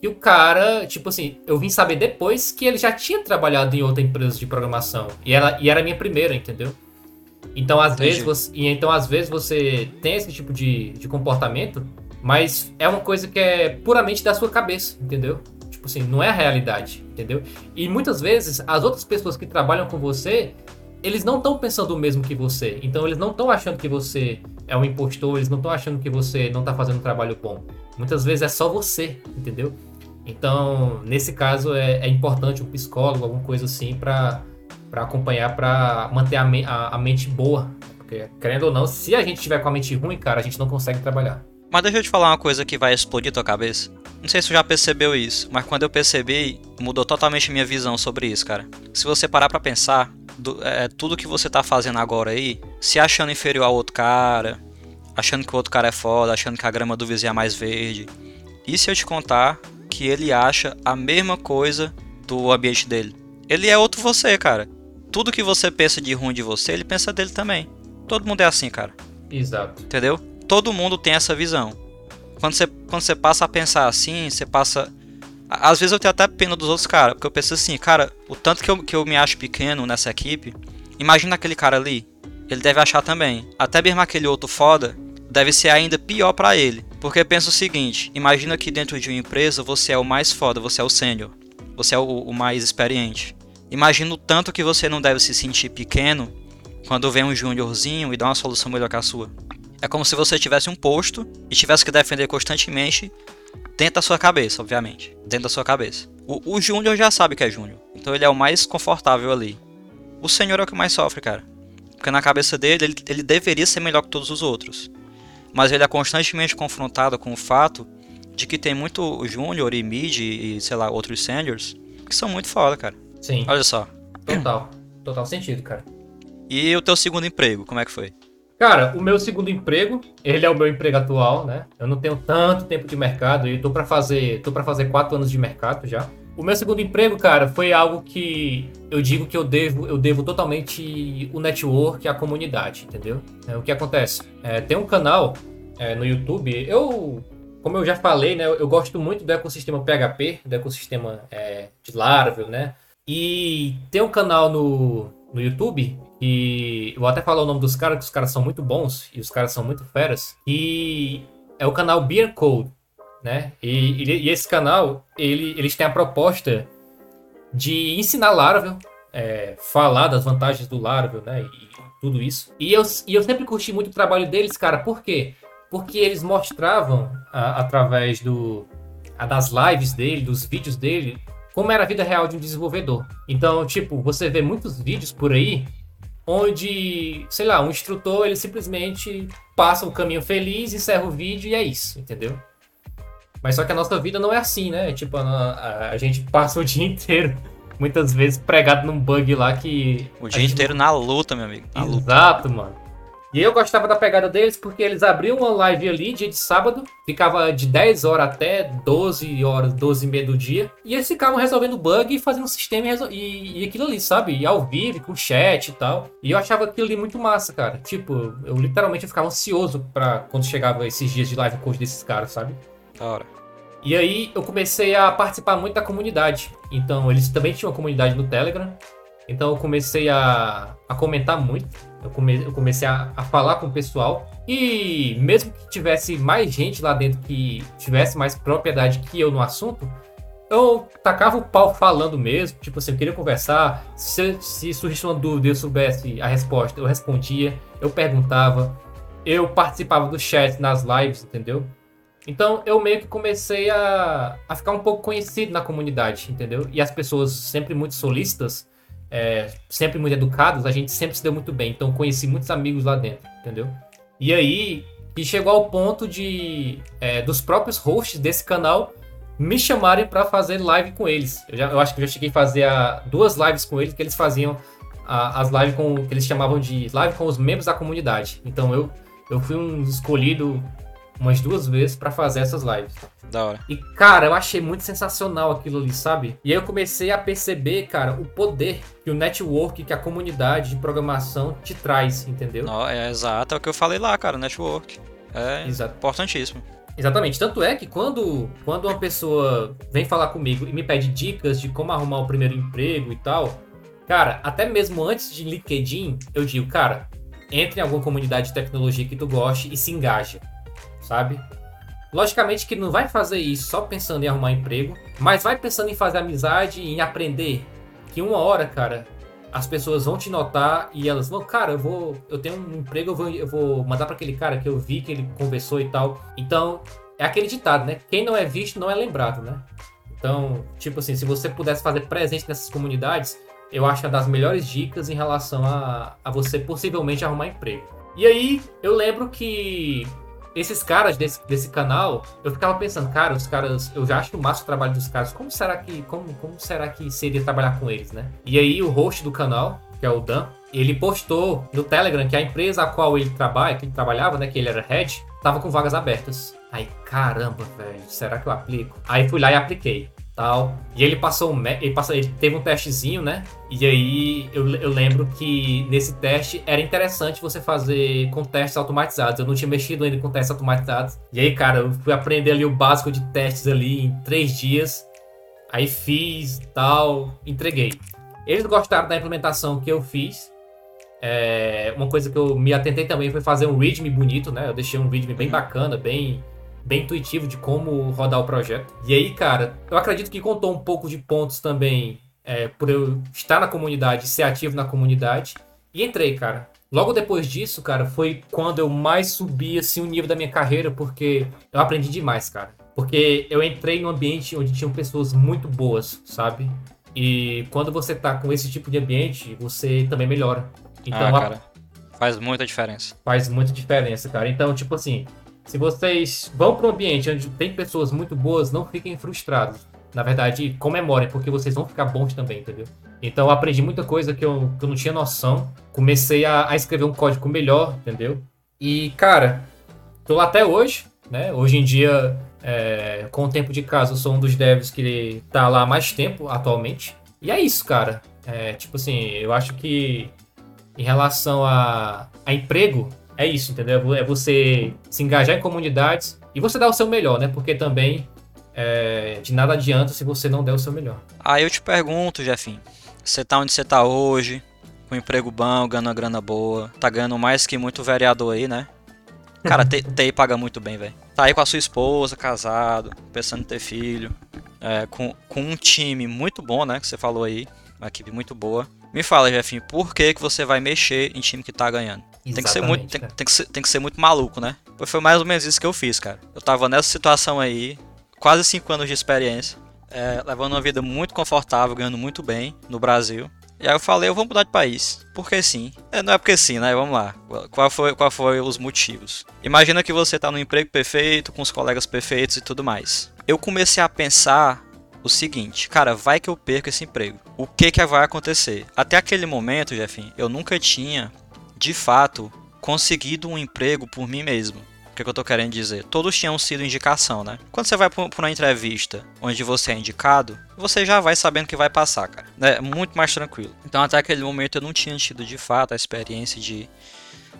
E o cara, tipo assim, eu vim saber depois que ele já tinha trabalhado em outra empresa de programação. E, ela, e era a minha primeira, entendeu? Então, às vezes, você, e então, às vezes você tem esse tipo de, de comportamento, mas é uma coisa que é puramente da sua cabeça, entendeu? Tipo assim, não é a realidade, entendeu? E muitas vezes as outras pessoas que trabalham com você, eles não estão pensando o mesmo que você. Então eles não estão achando que você é um impostor, eles não estão achando que você não está fazendo um trabalho bom. Muitas vezes é só você, entendeu? Então, nesse caso, é, é importante um psicólogo, alguma coisa assim, para acompanhar, para manter a, me a, a mente boa. Porque, querendo ou não, se a gente tiver com a mente ruim, cara, a gente não consegue trabalhar.
Mas deixa eu te falar uma coisa que vai explodir tua cabeça. Não sei se você já percebeu isso, mas quando eu percebi, mudou totalmente minha visão sobre isso, cara. Se você parar para pensar, do, é, tudo que você tá fazendo agora aí, se achando inferior ao outro cara, achando que o outro cara é foda, achando que a grama do vizinho é mais verde. E se eu te contar que ele acha a mesma coisa do ambiente dele? Ele é outro você, cara. Tudo que você pensa de ruim de você, ele pensa dele também. Todo mundo é assim, cara.
Exato.
Entendeu? todo mundo tem essa visão. Quando você, quando você passa a pensar assim, você passa. Às vezes eu tenho até pena dos outros caras, porque eu penso assim, cara, o tanto que eu, que eu me acho pequeno nessa equipe, imagina aquele cara ali. Ele deve achar também. Até mesmo aquele outro foda, deve ser ainda pior para ele. Porque pensa o seguinte: imagina que dentro de uma empresa você é o mais foda, você é o sênior, você é o, o mais experiente. Imagina o tanto que você não deve se sentir pequeno quando vem um juniorzinho e dá uma solução melhor que a sua. É como se você tivesse um posto e tivesse que defender constantemente dentro da sua cabeça, obviamente. Dentro da sua cabeça. O, o Júnior já sabe que é Júnior. Então ele é o mais confortável ali. O Senhor é o que mais sofre, cara. Porque na cabeça dele, ele, ele deveria ser melhor que todos os outros. Mas ele é constantemente confrontado com o fato de que tem muito Júnior e Mid e, sei lá, outros Seniors que são muito foda, cara.
Sim.
Olha só.
Total. Total sentido, cara.
E o teu segundo emprego, como é que foi?
Cara, o meu segundo emprego, ele é o meu emprego atual, né? Eu não tenho tanto tempo de mercado e tô para fazer, tô para fazer quatro anos de mercado já. O meu segundo emprego, cara, foi algo que eu digo que eu devo, eu devo totalmente o network, a comunidade, entendeu? É, o que acontece? É, tem um canal é, no YouTube, eu, como eu já falei, né, eu gosto muito do ecossistema PHP, do ecossistema é, de Laravel, né? E tem um canal no, no YouTube e vou até falar o nome dos caras, que os caras são muito bons e os caras são muito feras. E é o canal Beer Code, né? E, e, e esse canal, ele, eles têm a proposta de ensinar Laravel, é, falar das vantagens do Laravel, né? E tudo isso. E eu, e eu sempre curti muito o trabalho deles, cara. Por quê? Porque eles mostravam, a, através do, a, das lives dele, dos vídeos dele, como era a vida real de um desenvolvedor. Então, tipo, você vê muitos vídeos por aí onde, sei lá, um instrutor ele simplesmente passa o caminho feliz, encerra o vídeo e é isso, entendeu? Mas só que a nossa vida não é assim, né? Tipo, a, a gente passa o dia inteiro, muitas vezes, pregado num bug lá que.
O dia inteiro na luta, meu amigo.
Na Exato, luta. mano. E eu gostava da pegada deles porque eles abriam uma live ali, dia de sábado, ficava de 10 horas até 12 horas, 12 e meia do dia, e eles ficavam resolvendo bug e fazendo sistema e, e, e, aquilo ali, sabe? E ao vivo, com chat e tal. E eu achava aquilo ali muito massa, cara. Tipo, eu literalmente ficava ansioso para quando chegava esses dias de live coach desses caras, sabe?
Da hora.
E aí eu comecei a participar muito da comunidade. Então, eles também tinham uma comunidade no Telegram. Então eu comecei a, a comentar muito eu, come, eu comecei a, a, falar com o pessoal. E mesmo que tivesse mais gente lá dentro que tivesse mais propriedade que eu no assunto, eu tacava o pau falando mesmo. Tipo assim, eu queria conversar. Se, se surgisse uma dúvida eu soubesse a resposta, eu respondia, eu perguntava, eu participava do chat nas lives, entendeu? Então eu meio que comecei a, a ficar um pouco conhecido na comunidade, entendeu? E as pessoas sempre muito solícitas é, sempre muito educados, a gente sempre se deu muito bem. Então conheci muitos amigos lá dentro, entendeu? E aí, e chegou ao ponto de é, dos próprios hosts desse canal me chamarem para fazer live com eles. Eu, já, eu acho que eu já cheguei a fazer a, duas lives com eles, que eles faziam a, as lives com que eles chamavam de live com os membros da comunidade. Então eu, eu fui um escolhido umas duas vezes para fazer essas lives.
Da hora.
E, cara, eu achei muito sensacional aquilo ali, sabe? E aí eu comecei a perceber, cara, o poder que o network, que a comunidade de programação te traz, entendeu?
Não, é exato, é o que eu falei lá, cara, network. É Exato. importantíssimo.
Exatamente. Tanto é que quando, quando uma pessoa vem falar comigo e me pede dicas de como arrumar o primeiro emprego e tal, cara, até mesmo antes de LinkedIn, eu digo, cara, entre em alguma comunidade de tecnologia que tu goste e se engaja, sabe? Logicamente que não vai fazer isso só pensando em arrumar emprego, mas vai pensando em fazer amizade e em aprender. Que uma hora, cara, as pessoas vão te notar e elas vão, cara, eu vou, eu tenho um emprego, eu vou, eu vou mandar para aquele cara que eu vi que ele conversou e tal. Então, é aquele ditado, né? Quem não é visto não é lembrado, né? Então, tipo assim, se você pudesse fazer presente nessas comunidades, eu acho é das melhores dicas em relação a, a você possivelmente arrumar emprego. E aí, eu lembro que esses caras desse, desse canal, eu ficava pensando, cara, os caras, eu já acho massa o trabalho dos caras. Como será que, como, como será que seria trabalhar com eles, né? E aí o host do canal, que é o Dan, ele postou no Telegram que a empresa a qual ele trabalha, que ele trabalhava, né, que ele era head, tava com vagas abertas. Aí, caramba, velho, será que eu aplico? Aí fui lá e apliquei tal. E ele passou, ele passou, ele teve um testezinho, né? E aí eu, eu lembro que nesse teste era interessante você fazer com testes automatizados. Eu não tinha mexido ainda com testes automatizados. E aí, cara, eu fui aprender ali o básico de testes ali em três dias. Aí fiz tal, entreguei. Eles gostaram da implementação que eu fiz. É, uma coisa que eu me atentei também foi fazer um readme bonito, né? Eu deixei um readme bem bacana, bem bem intuitivo de como rodar o projeto. E aí, cara, eu acredito que contou um pouco de pontos também é, por eu estar na comunidade, ser ativo na comunidade. E entrei, cara. Logo depois disso, cara, foi quando eu mais subi assim, o nível da minha carreira, porque eu aprendi demais, cara. Porque eu entrei num ambiente onde tinham pessoas muito boas, sabe? E quando você tá com esse tipo de ambiente, você também melhora.
Então, ah, cara, a... faz muita diferença.
Faz muita diferença, cara. Então, tipo assim, se vocês vão para um ambiente onde tem pessoas muito boas, não fiquem frustrados. Na verdade, comemorem, porque vocês vão ficar bons também, entendeu? Então eu aprendi muita coisa que eu, que eu não tinha noção. Comecei a, a escrever um código melhor, entendeu? E, cara, tô lá até hoje, né? Hoje em dia, é, com o tempo de casa, eu sou um dos devs que tá lá mais tempo atualmente. E é isso, cara. É, tipo assim, eu acho que em relação a, a emprego, é isso, entendeu? É você se engajar em comunidades e você dar o seu melhor, né? Porque também é, de nada adianta se você não der o seu melhor.
Aí eu te pergunto, Jefim, você tá onde você tá hoje, com um emprego bom, ganhando uma grana boa, tá ganhando mais que muito vereador aí, né? Cara, TI paga muito bem, velho. Tá aí com a sua esposa, casado, pensando em ter filho, é, com, com um time muito bom, né? Que você falou aí, uma equipe muito boa. Me fala, Jefinho, por que, que você vai mexer em time que tá ganhando? Tem que, ser muito, tem, tem, que ser, tem que ser muito maluco, né? Foi mais ou menos isso que eu fiz, cara. Eu tava nessa situação aí, quase 5 anos de experiência, é, levando uma vida muito confortável, ganhando muito bem no Brasil. E aí eu falei, eu vou mudar de país. Porque sim. É, não é porque sim, né? Vamos lá. Qual foi, qual foi os motivos? Imagina que você tá no emprego perfeito, com os colegas perfeitos e tudo mais. Eu comecei a pensar o seguinte, cara, vai que eu perco esse emprego. O que que vai acontecer? Até aquele momento, Jeffin, eu nunca tinha de fato, conseguido um emprego por mim mesmo. O que, é que eu tô querendo dizer? Todos tinham sido indicação, né? Quando você vai para uma entrevista onde você é indicado, você já vai sabendo que vai passar, cara. É muito mais tranquilo. Então, até aquele momento, eu não tinha tido de fato a experiência de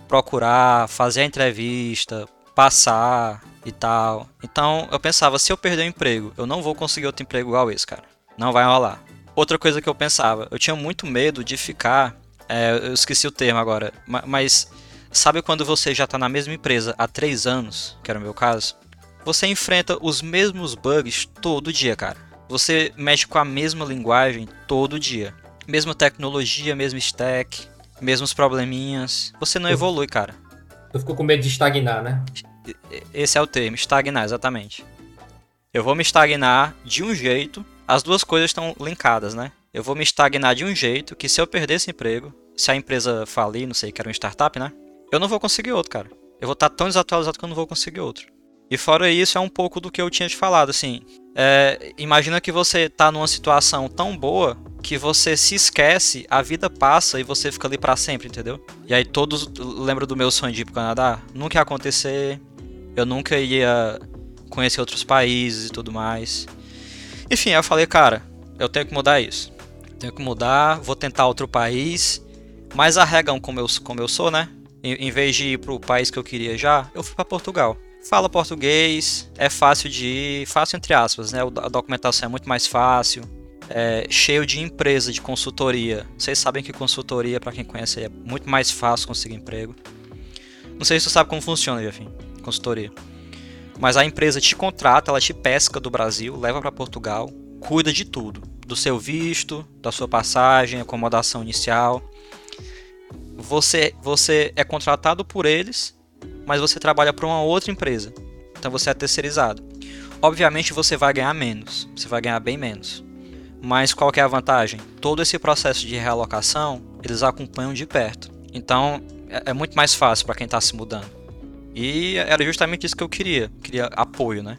procurar, fazer a entrevista, passar e tal. Então, eu pensava, se eu perder o emprego, eu não vou conseguir outro emprego igual esse, cara. Não vai rolar. Outra coisa que eu pensava, eu tinha muito medo de ficar é, eu esqueci o termo agora. Mas sabe quando você já está na mesma empresa há três anos, que era o meu caso? Você enfrenta os mesmos bugs todo dia, cara. Você mexe com a mesma linguagem todo dia. Mesma tecnologia, mesmo stack, mesmos probleminhas. Você não evolui, cara.
Tu ficou com medo de estagnar, né?
Esse é o termo, estagnar, exatamente. Eu vou me estagnar de um jeito. As duas coisas estão linkadas, né? Eu vou me estagnar de um jeito que se eu perder esse emprego, se a empresa falir, não sei, que era uma startup, né? Eu não vou conseguir outro, cara. Eu vou estar tão desatualizado que eu não vou conseguir outro. E fora isso, é um pouco do que eu tinha te falado, assim. É, imagina que você tá numa situação tão boa que você se esquece, a vida passa e você fica ali para sempre, entendeu? E aí todos lembram do meu sonho de ir pro Canadá? Nunca ia acontecer. Eu nunca ia conhecer outros países e tudo mais. Enfim, eu falei, cara, eu tenho que mudar isso. Tenho que mudar, vou tentar outro país mais arregão como eu, como eu sou, né? Em, em vez de ir pro país que eu queria já, eu fui para Portugal. fala português, é fácil de ir, fácil entre aspas, né? A documentação é muito mais fácil, é cheio de empresa de consultoria. Vocês sabem que consultoria, para quem conhece, é muito mais fácil conseguir emprego. Não sei se você sabe como funciona, Jefim, consultoria. Mas a empresa te contrata, ela te pesca do Brasil, leva para Portugal, cuida de tudo, do seu visto, da sua passagem, acomodação inicial. Você, você é contratado por eles mas você trabalha para uma outra empresa. Então você é terceirizado. Obviamente você vai ganhar menos, você vai ganhar bem menos. Mas qual é a vantagem? Todo esse processo de realocação eles acompanham de perto. Então é, é muito mais fácil para quem está se mudando. E era justamente isso que eu queria, queria apoio, né?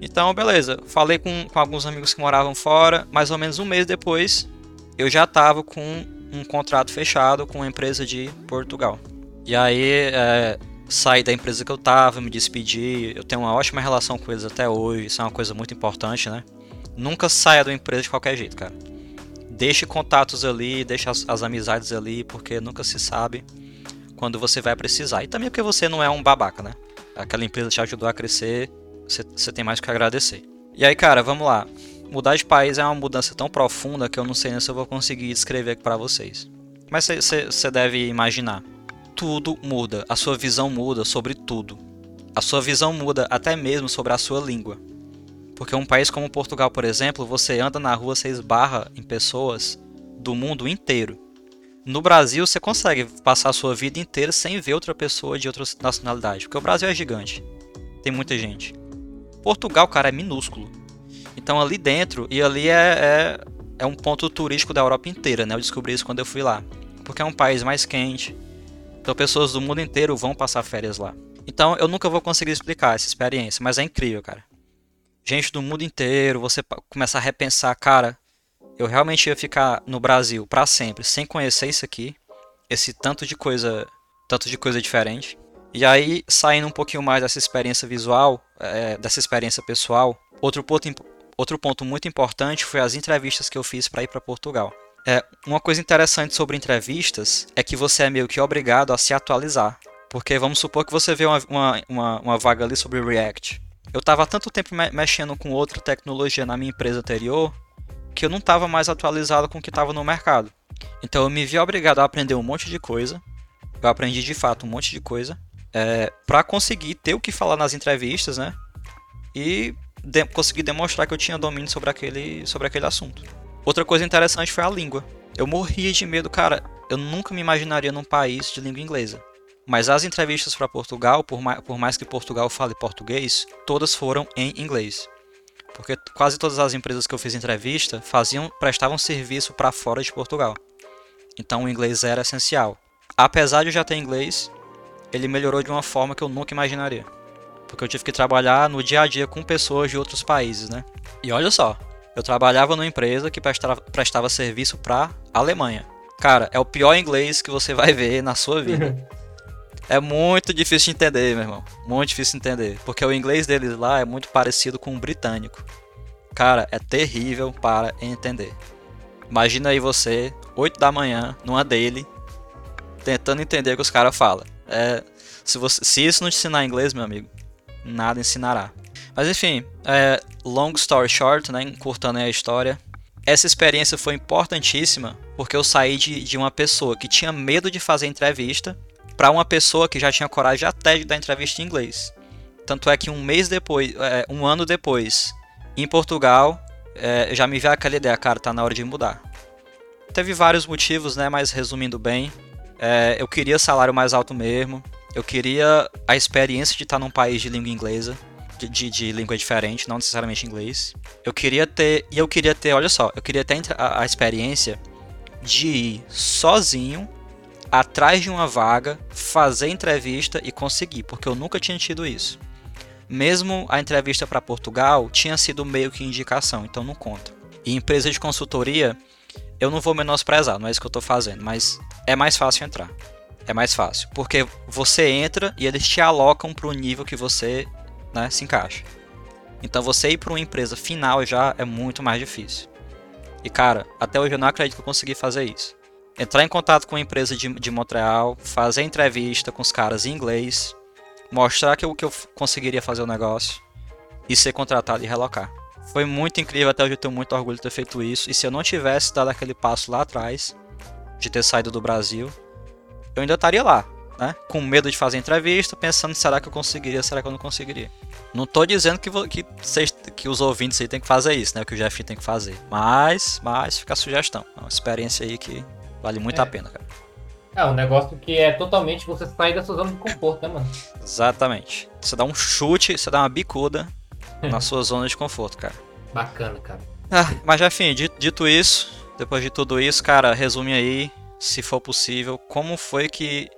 Então, beleza, falei com, com alguns amigos que moravam fora, mais ou menos um mês depois, eu já estava com um contrato fechado com uma empresa de Portugal. E aí, é, saí da empresa que eu tava, me despedi. Eu tenho uma ótima relação com eles até hoje, isso é uma coisa muito importante, né? Nunca saia da empresa de qualquer jeito, cara. Deixe contatos ali, deixe as, as amizades ali, porque nunca se sabe quando você vai precisar. E também porque você não é um babaca, né? Aquela empresa te ajudou a crescer, você, tem mais que agradecer. E aí, cara, vamos lá. Mudar de país é uma mudança tão profunda que eu não sei nem se eu vou conseguir descrever aqui para vocês. Mas você deve imaginar tudo muda, a sua visão muda sobre tudo. A sua visão muda até mesmo sobre a sua língua. Porque um país como Portugal, por exemplo, você anda na rua, você esbarra em pessoas do mundo inteiro. No Brasil, você consegue passar a sua vida inteira sem ver outra pessoa de outra nacionalidade, porque o Brasil é gigante. Tem muita gente. Portugal, cara, é minúsculo. Então ali dentro, e ali é, é, é um ponto turístico da Europa inteira, né? Eu descobri isso quando eu fui lá. Porque é um país mais quente, então pessoas do mundo inteiro vão passar férias lá. Então eu nunca vou conseguir explicar essa experiência, mas é incrível, cara. Gente do mundo inteiro, você começa a repensar, cara, eu realmente ia ficar no Brasil para sempre sem conhecer isso aqui, esse tanto de coisa, tanto de coisa diferente. E aí, saindo um pouquinho mais dessa experiência visual, é, dessa experiência pessoal, outro ponto, outro ponto muito importante foi as entrevistas que eu fiz para ir para Portugal. É, uma coisa interessante sobre entrevistas é que você é meio que obrigado a se atualizar. Porque vamos supor que você vê uma, uma, uma, uma vaga ali sobre React. Eu estava tanto tempo me mexendo com outra tecnologia na minha empresa anterior que eu não estava mais atualizado com o que estava no mercado. Então eu me vi obrigado a aprender um monte de coisa. Eu aprendi de fato um monte de coisa. É, para conseguir ter o que falar nas entrevistas, né? E de conseguir demonstrar que eu tinha domínio sobre aquele, sobre aquele assunto. Outra coisa interessante foi a língua. Eu morria de medo, cara. Eu nunca me imaginaria num país de língua inglesa. Mas as entrevistas para Portugal, por mais, por mais que Portugal fale português, todas foram em inglês. Porque quase todas as empresas que eu fiz entrevista faziam, prestavam serviço para fora de Portugal. Então o inglês era essencial. Apesar de eu já ter inglês, ele melhorou de uma forma que eu nunca imaginaria. Porque eu tive que trabalhar no dia a dia com pessoas de outros países, né? E olha só, eu trabalhava numa empresa que prestava, prestava serviço para Alemanha. Cara, é o pior inglês que você vai ver na sua vida. é muito difícil de entender, meu irmão. Muito difícil de entender. Porque o inglês deles lá é muito parecido com o britânico. Cara, é terrível para entender. Imagina aí você, 8 da manhã, numa dele, tentando entender o que os caras falam. É, se, você, se isso não te ensinar inglês, meu amigo, nada ensinará. Mas enfim, é, long story short, né, encurtando a história, essa experiência foi importantíssima porque eu saí de, de uma pessoa que tinha medo de fazer entrevista para uma pessoa que já tinha coragem até de dar entrevista em inglês. Tanto é que um mês depois, é, um ano depois, em Portugal, é, já me veio aquela ideia, cara, tá na hora de mudar. Teve vários motivos, né, mas resumindo bem, é, eu queria salário mais alto mesmo, eu queria a experiência de estar num país de língua inglesa, de, de, língua diferente, não necessariamente inglês. Eu queria ter, e eu queria ter, olha só, eu queria ter a, a experiência de ir sozinho atrás de uma vaga, fazer entrevista e conseguir, porque eu nunca tinha tido isso. Mesmo a entrevista para Portugal tinha sido meio que indicação, então não conta. E empresa de consultoria, eu não vou menosprezar, não é isso que eu estou fazendo, mas é mais fácil entrar. É mais fácil, porque você entra e eles te alocam para o nível que você né, se encaixa. Então você ir para uma empresa final já é muito mais difícil. E cara, até hoje eu não acredito que eu consegui fazer isso. Entrar em contato com uma empresa de, de Montreal, fazer entrevista com os caras em inglês, mostrar que eu, que eu conseguiria fazer o negócio e ser contratado e relocar. Foi muito incrível, até hoje eu tenho muito orgulho de ter feito isso. E se eu não tivesse dado aquele passo lá atrás, de ter saído do Brasil, eu ainda estaria lá, né? Com medo de fazer entrevista, pensando será que eu conseguiria, será que eu não conseguiria. Não tô dizendo que, que, vocês, que os ouvintes aí tem que fazer isso, né? Que o Jeff tem que fazer. Mas, mas fica a sugestão. É uma experiência aí que vale muito é. a pena, cara.
É um negócio que é totalmente você sair da sua zona de conforto, né, mano?
Exatamente. Você dá um chute, você dá uma bicuda na sua zona de conforto, cara.
Bacana, cara.
Ah, mas enfim, dito, dito isso, depois de tudo isso, cara, resume aí, se for possível, como foi que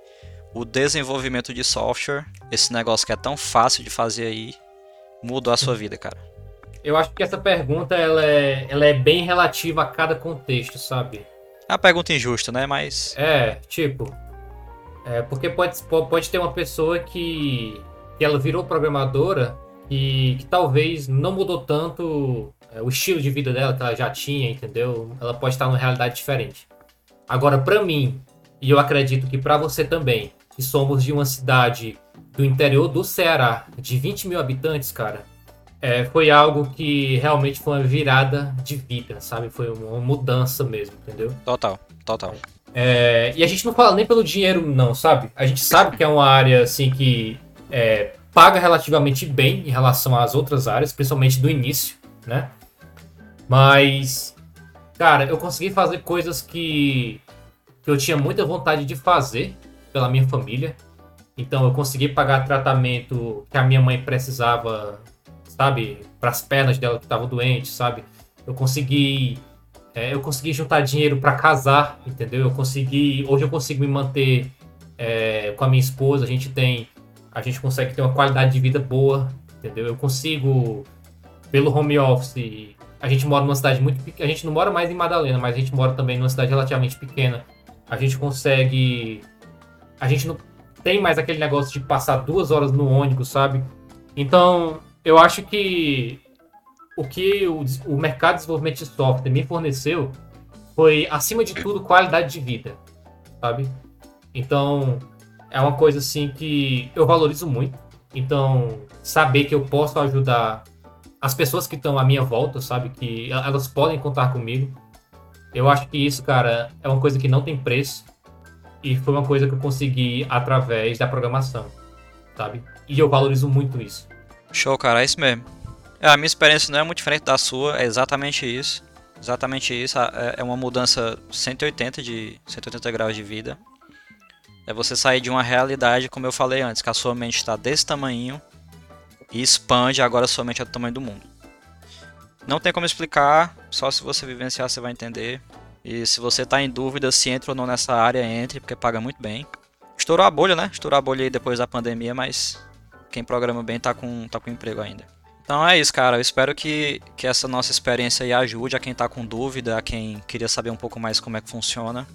o desenvolvimento de software, esse negócio que é tão fácil de fazer aí, mudou a sua vida, cara?
Eu acho que essa pergunta ela é, ela é bem relativa a cada contexto, sabe?
É uma pergunta injusta, né? Mas.
É, tipo. É, porque pode, pode ter uma pessoa que, que ela virou programadora e que talvez não mudou tanto é, o estilo de vida dela que ela já tinha, entendeu? Ela pode estar numa realidade diferente. Agora, para mim, e eu acredito que para você também, que somos de uma cidade do interior do Ceará, de 20 mil habitantes, cara, é, foi algo que realmente foi uma virada de vida, sabe? Foi uma mudança mesmo, entendeu?
Total, total.
É, e a gente não fala nem pelo dinheiro, não, sabe? A gente sabe que é uma área assim que é, paga relativamente bem em relação às outras áreas, principalmente do início, né? Mas, cara, eu consegui fazer coisas que, que eu tinha muita vontade de fazer pela minha família. Então eu consegui pagar tratamento que a minha mãe precisava, sabe, para as pernas dela que estavam doentes, sabe? Eu consegui é, eu consegui juntar dinheiro para casar, entendeu? Eu consegui, hoje eu consigo me manter é, com a minha esposa. A gente tem, a gente consegue ter uma qualidade de vida boa, entendeu? Eu consigo pelo home office. A gente mora numa cidade muito pequena. A gente não mora mais em Madalena, mas a gente mora também numa cidade relativamente pequena. A gente consegue a gente não tem mais aquele negócio de passar duas horas no ônibus, sabe? Então, eu acho que o que o, o mercado de desenvolvimento de software me forneceu foi, acima de tudo, qualidade de vida, sabe? Então, é uma coisa assim que eu valorizo muito. Então, saber que eu posso ajudar as pessoas que estão à minha volta, sabe? Que elas podem contar comigo. Eu acho que isso, cara, é uma coisa que não tem preço. E foi uma coisa que eu consegui através da programação, sabe? E eu valorizo muito isso.
Show, cara, é isso mesmo. É, a minha experiência não é muito diferente da sua, é exatamente isso. Exatamente isso. É, é uma mudança 180 de 180 graus de vida. É você sair de uma realidade, como eu falei antes, que a sua mente está desse tamanho e expande agora a sua mente é do tamanho do mundo. Não tem como explicar, só se você vivenciar você vai entender. E se você está em dúvida se entra ou não nessa área, entre, porque paga muito bem. Estourou a bolha, né? Estourou a bolha aí depois da pandemia, mas quem programa bem tá com, tá com emprego ainda. Então é isso, cara. Eu espero que, que essa nossa experiência aí ajude a quem tá com dúvida, a quem queria saber um pouco mais como é que funciona.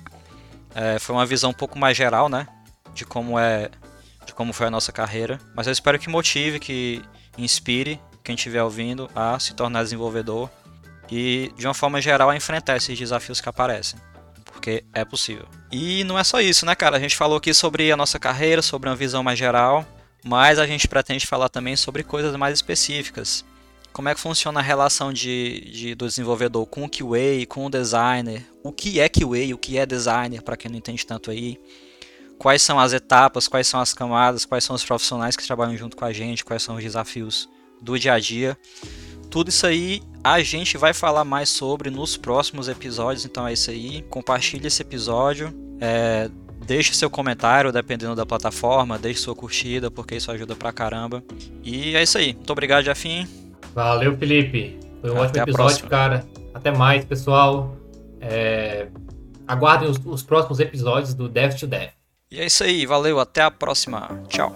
É, foi uma visão um pouco mais geral, né? De como é. De como foi a nossa carreira. Mas eu espero que motive, que inspire quem estiver ouvindo a se tornar desenvolvedor e, de uma forma geral, a enfrentar esses desafios que aparecem. Porque é possível. E não é só isso, né, cara? A gente falou aqui sobre a nossa carreira, sobre uma visão mais geral, mas a gente pretende falar também sobre coisas mais específicas. Como é que funciona a relação de, de do desenvolvedor com o QA, com o designer? O que é QA, o que é designer, para quem não entende tanto aí? Quais são as etapas, quais são as camadas, quais são os profissionais que trabalham junto com a gente, quais são os desafios do dia a dia. Tudo isso aí a gente vai falar mais sobre nos próximos episódios, então é isso aí. Compartilhe esse episódio. É, deixe seu comentário, dependendo da plataforma, deixe sua curtida, porque isso ajuda pra caramba. E é isso aí. Muito obrigado, Jafim.
Valeu, Felipe. Foi um Até ótimo episódio, cara. Até mais, pessoal. É... Aguardem os, os próximos episódios do Dev to Dev.
E é isso aí. Valeu. Até a próxima. Tchau.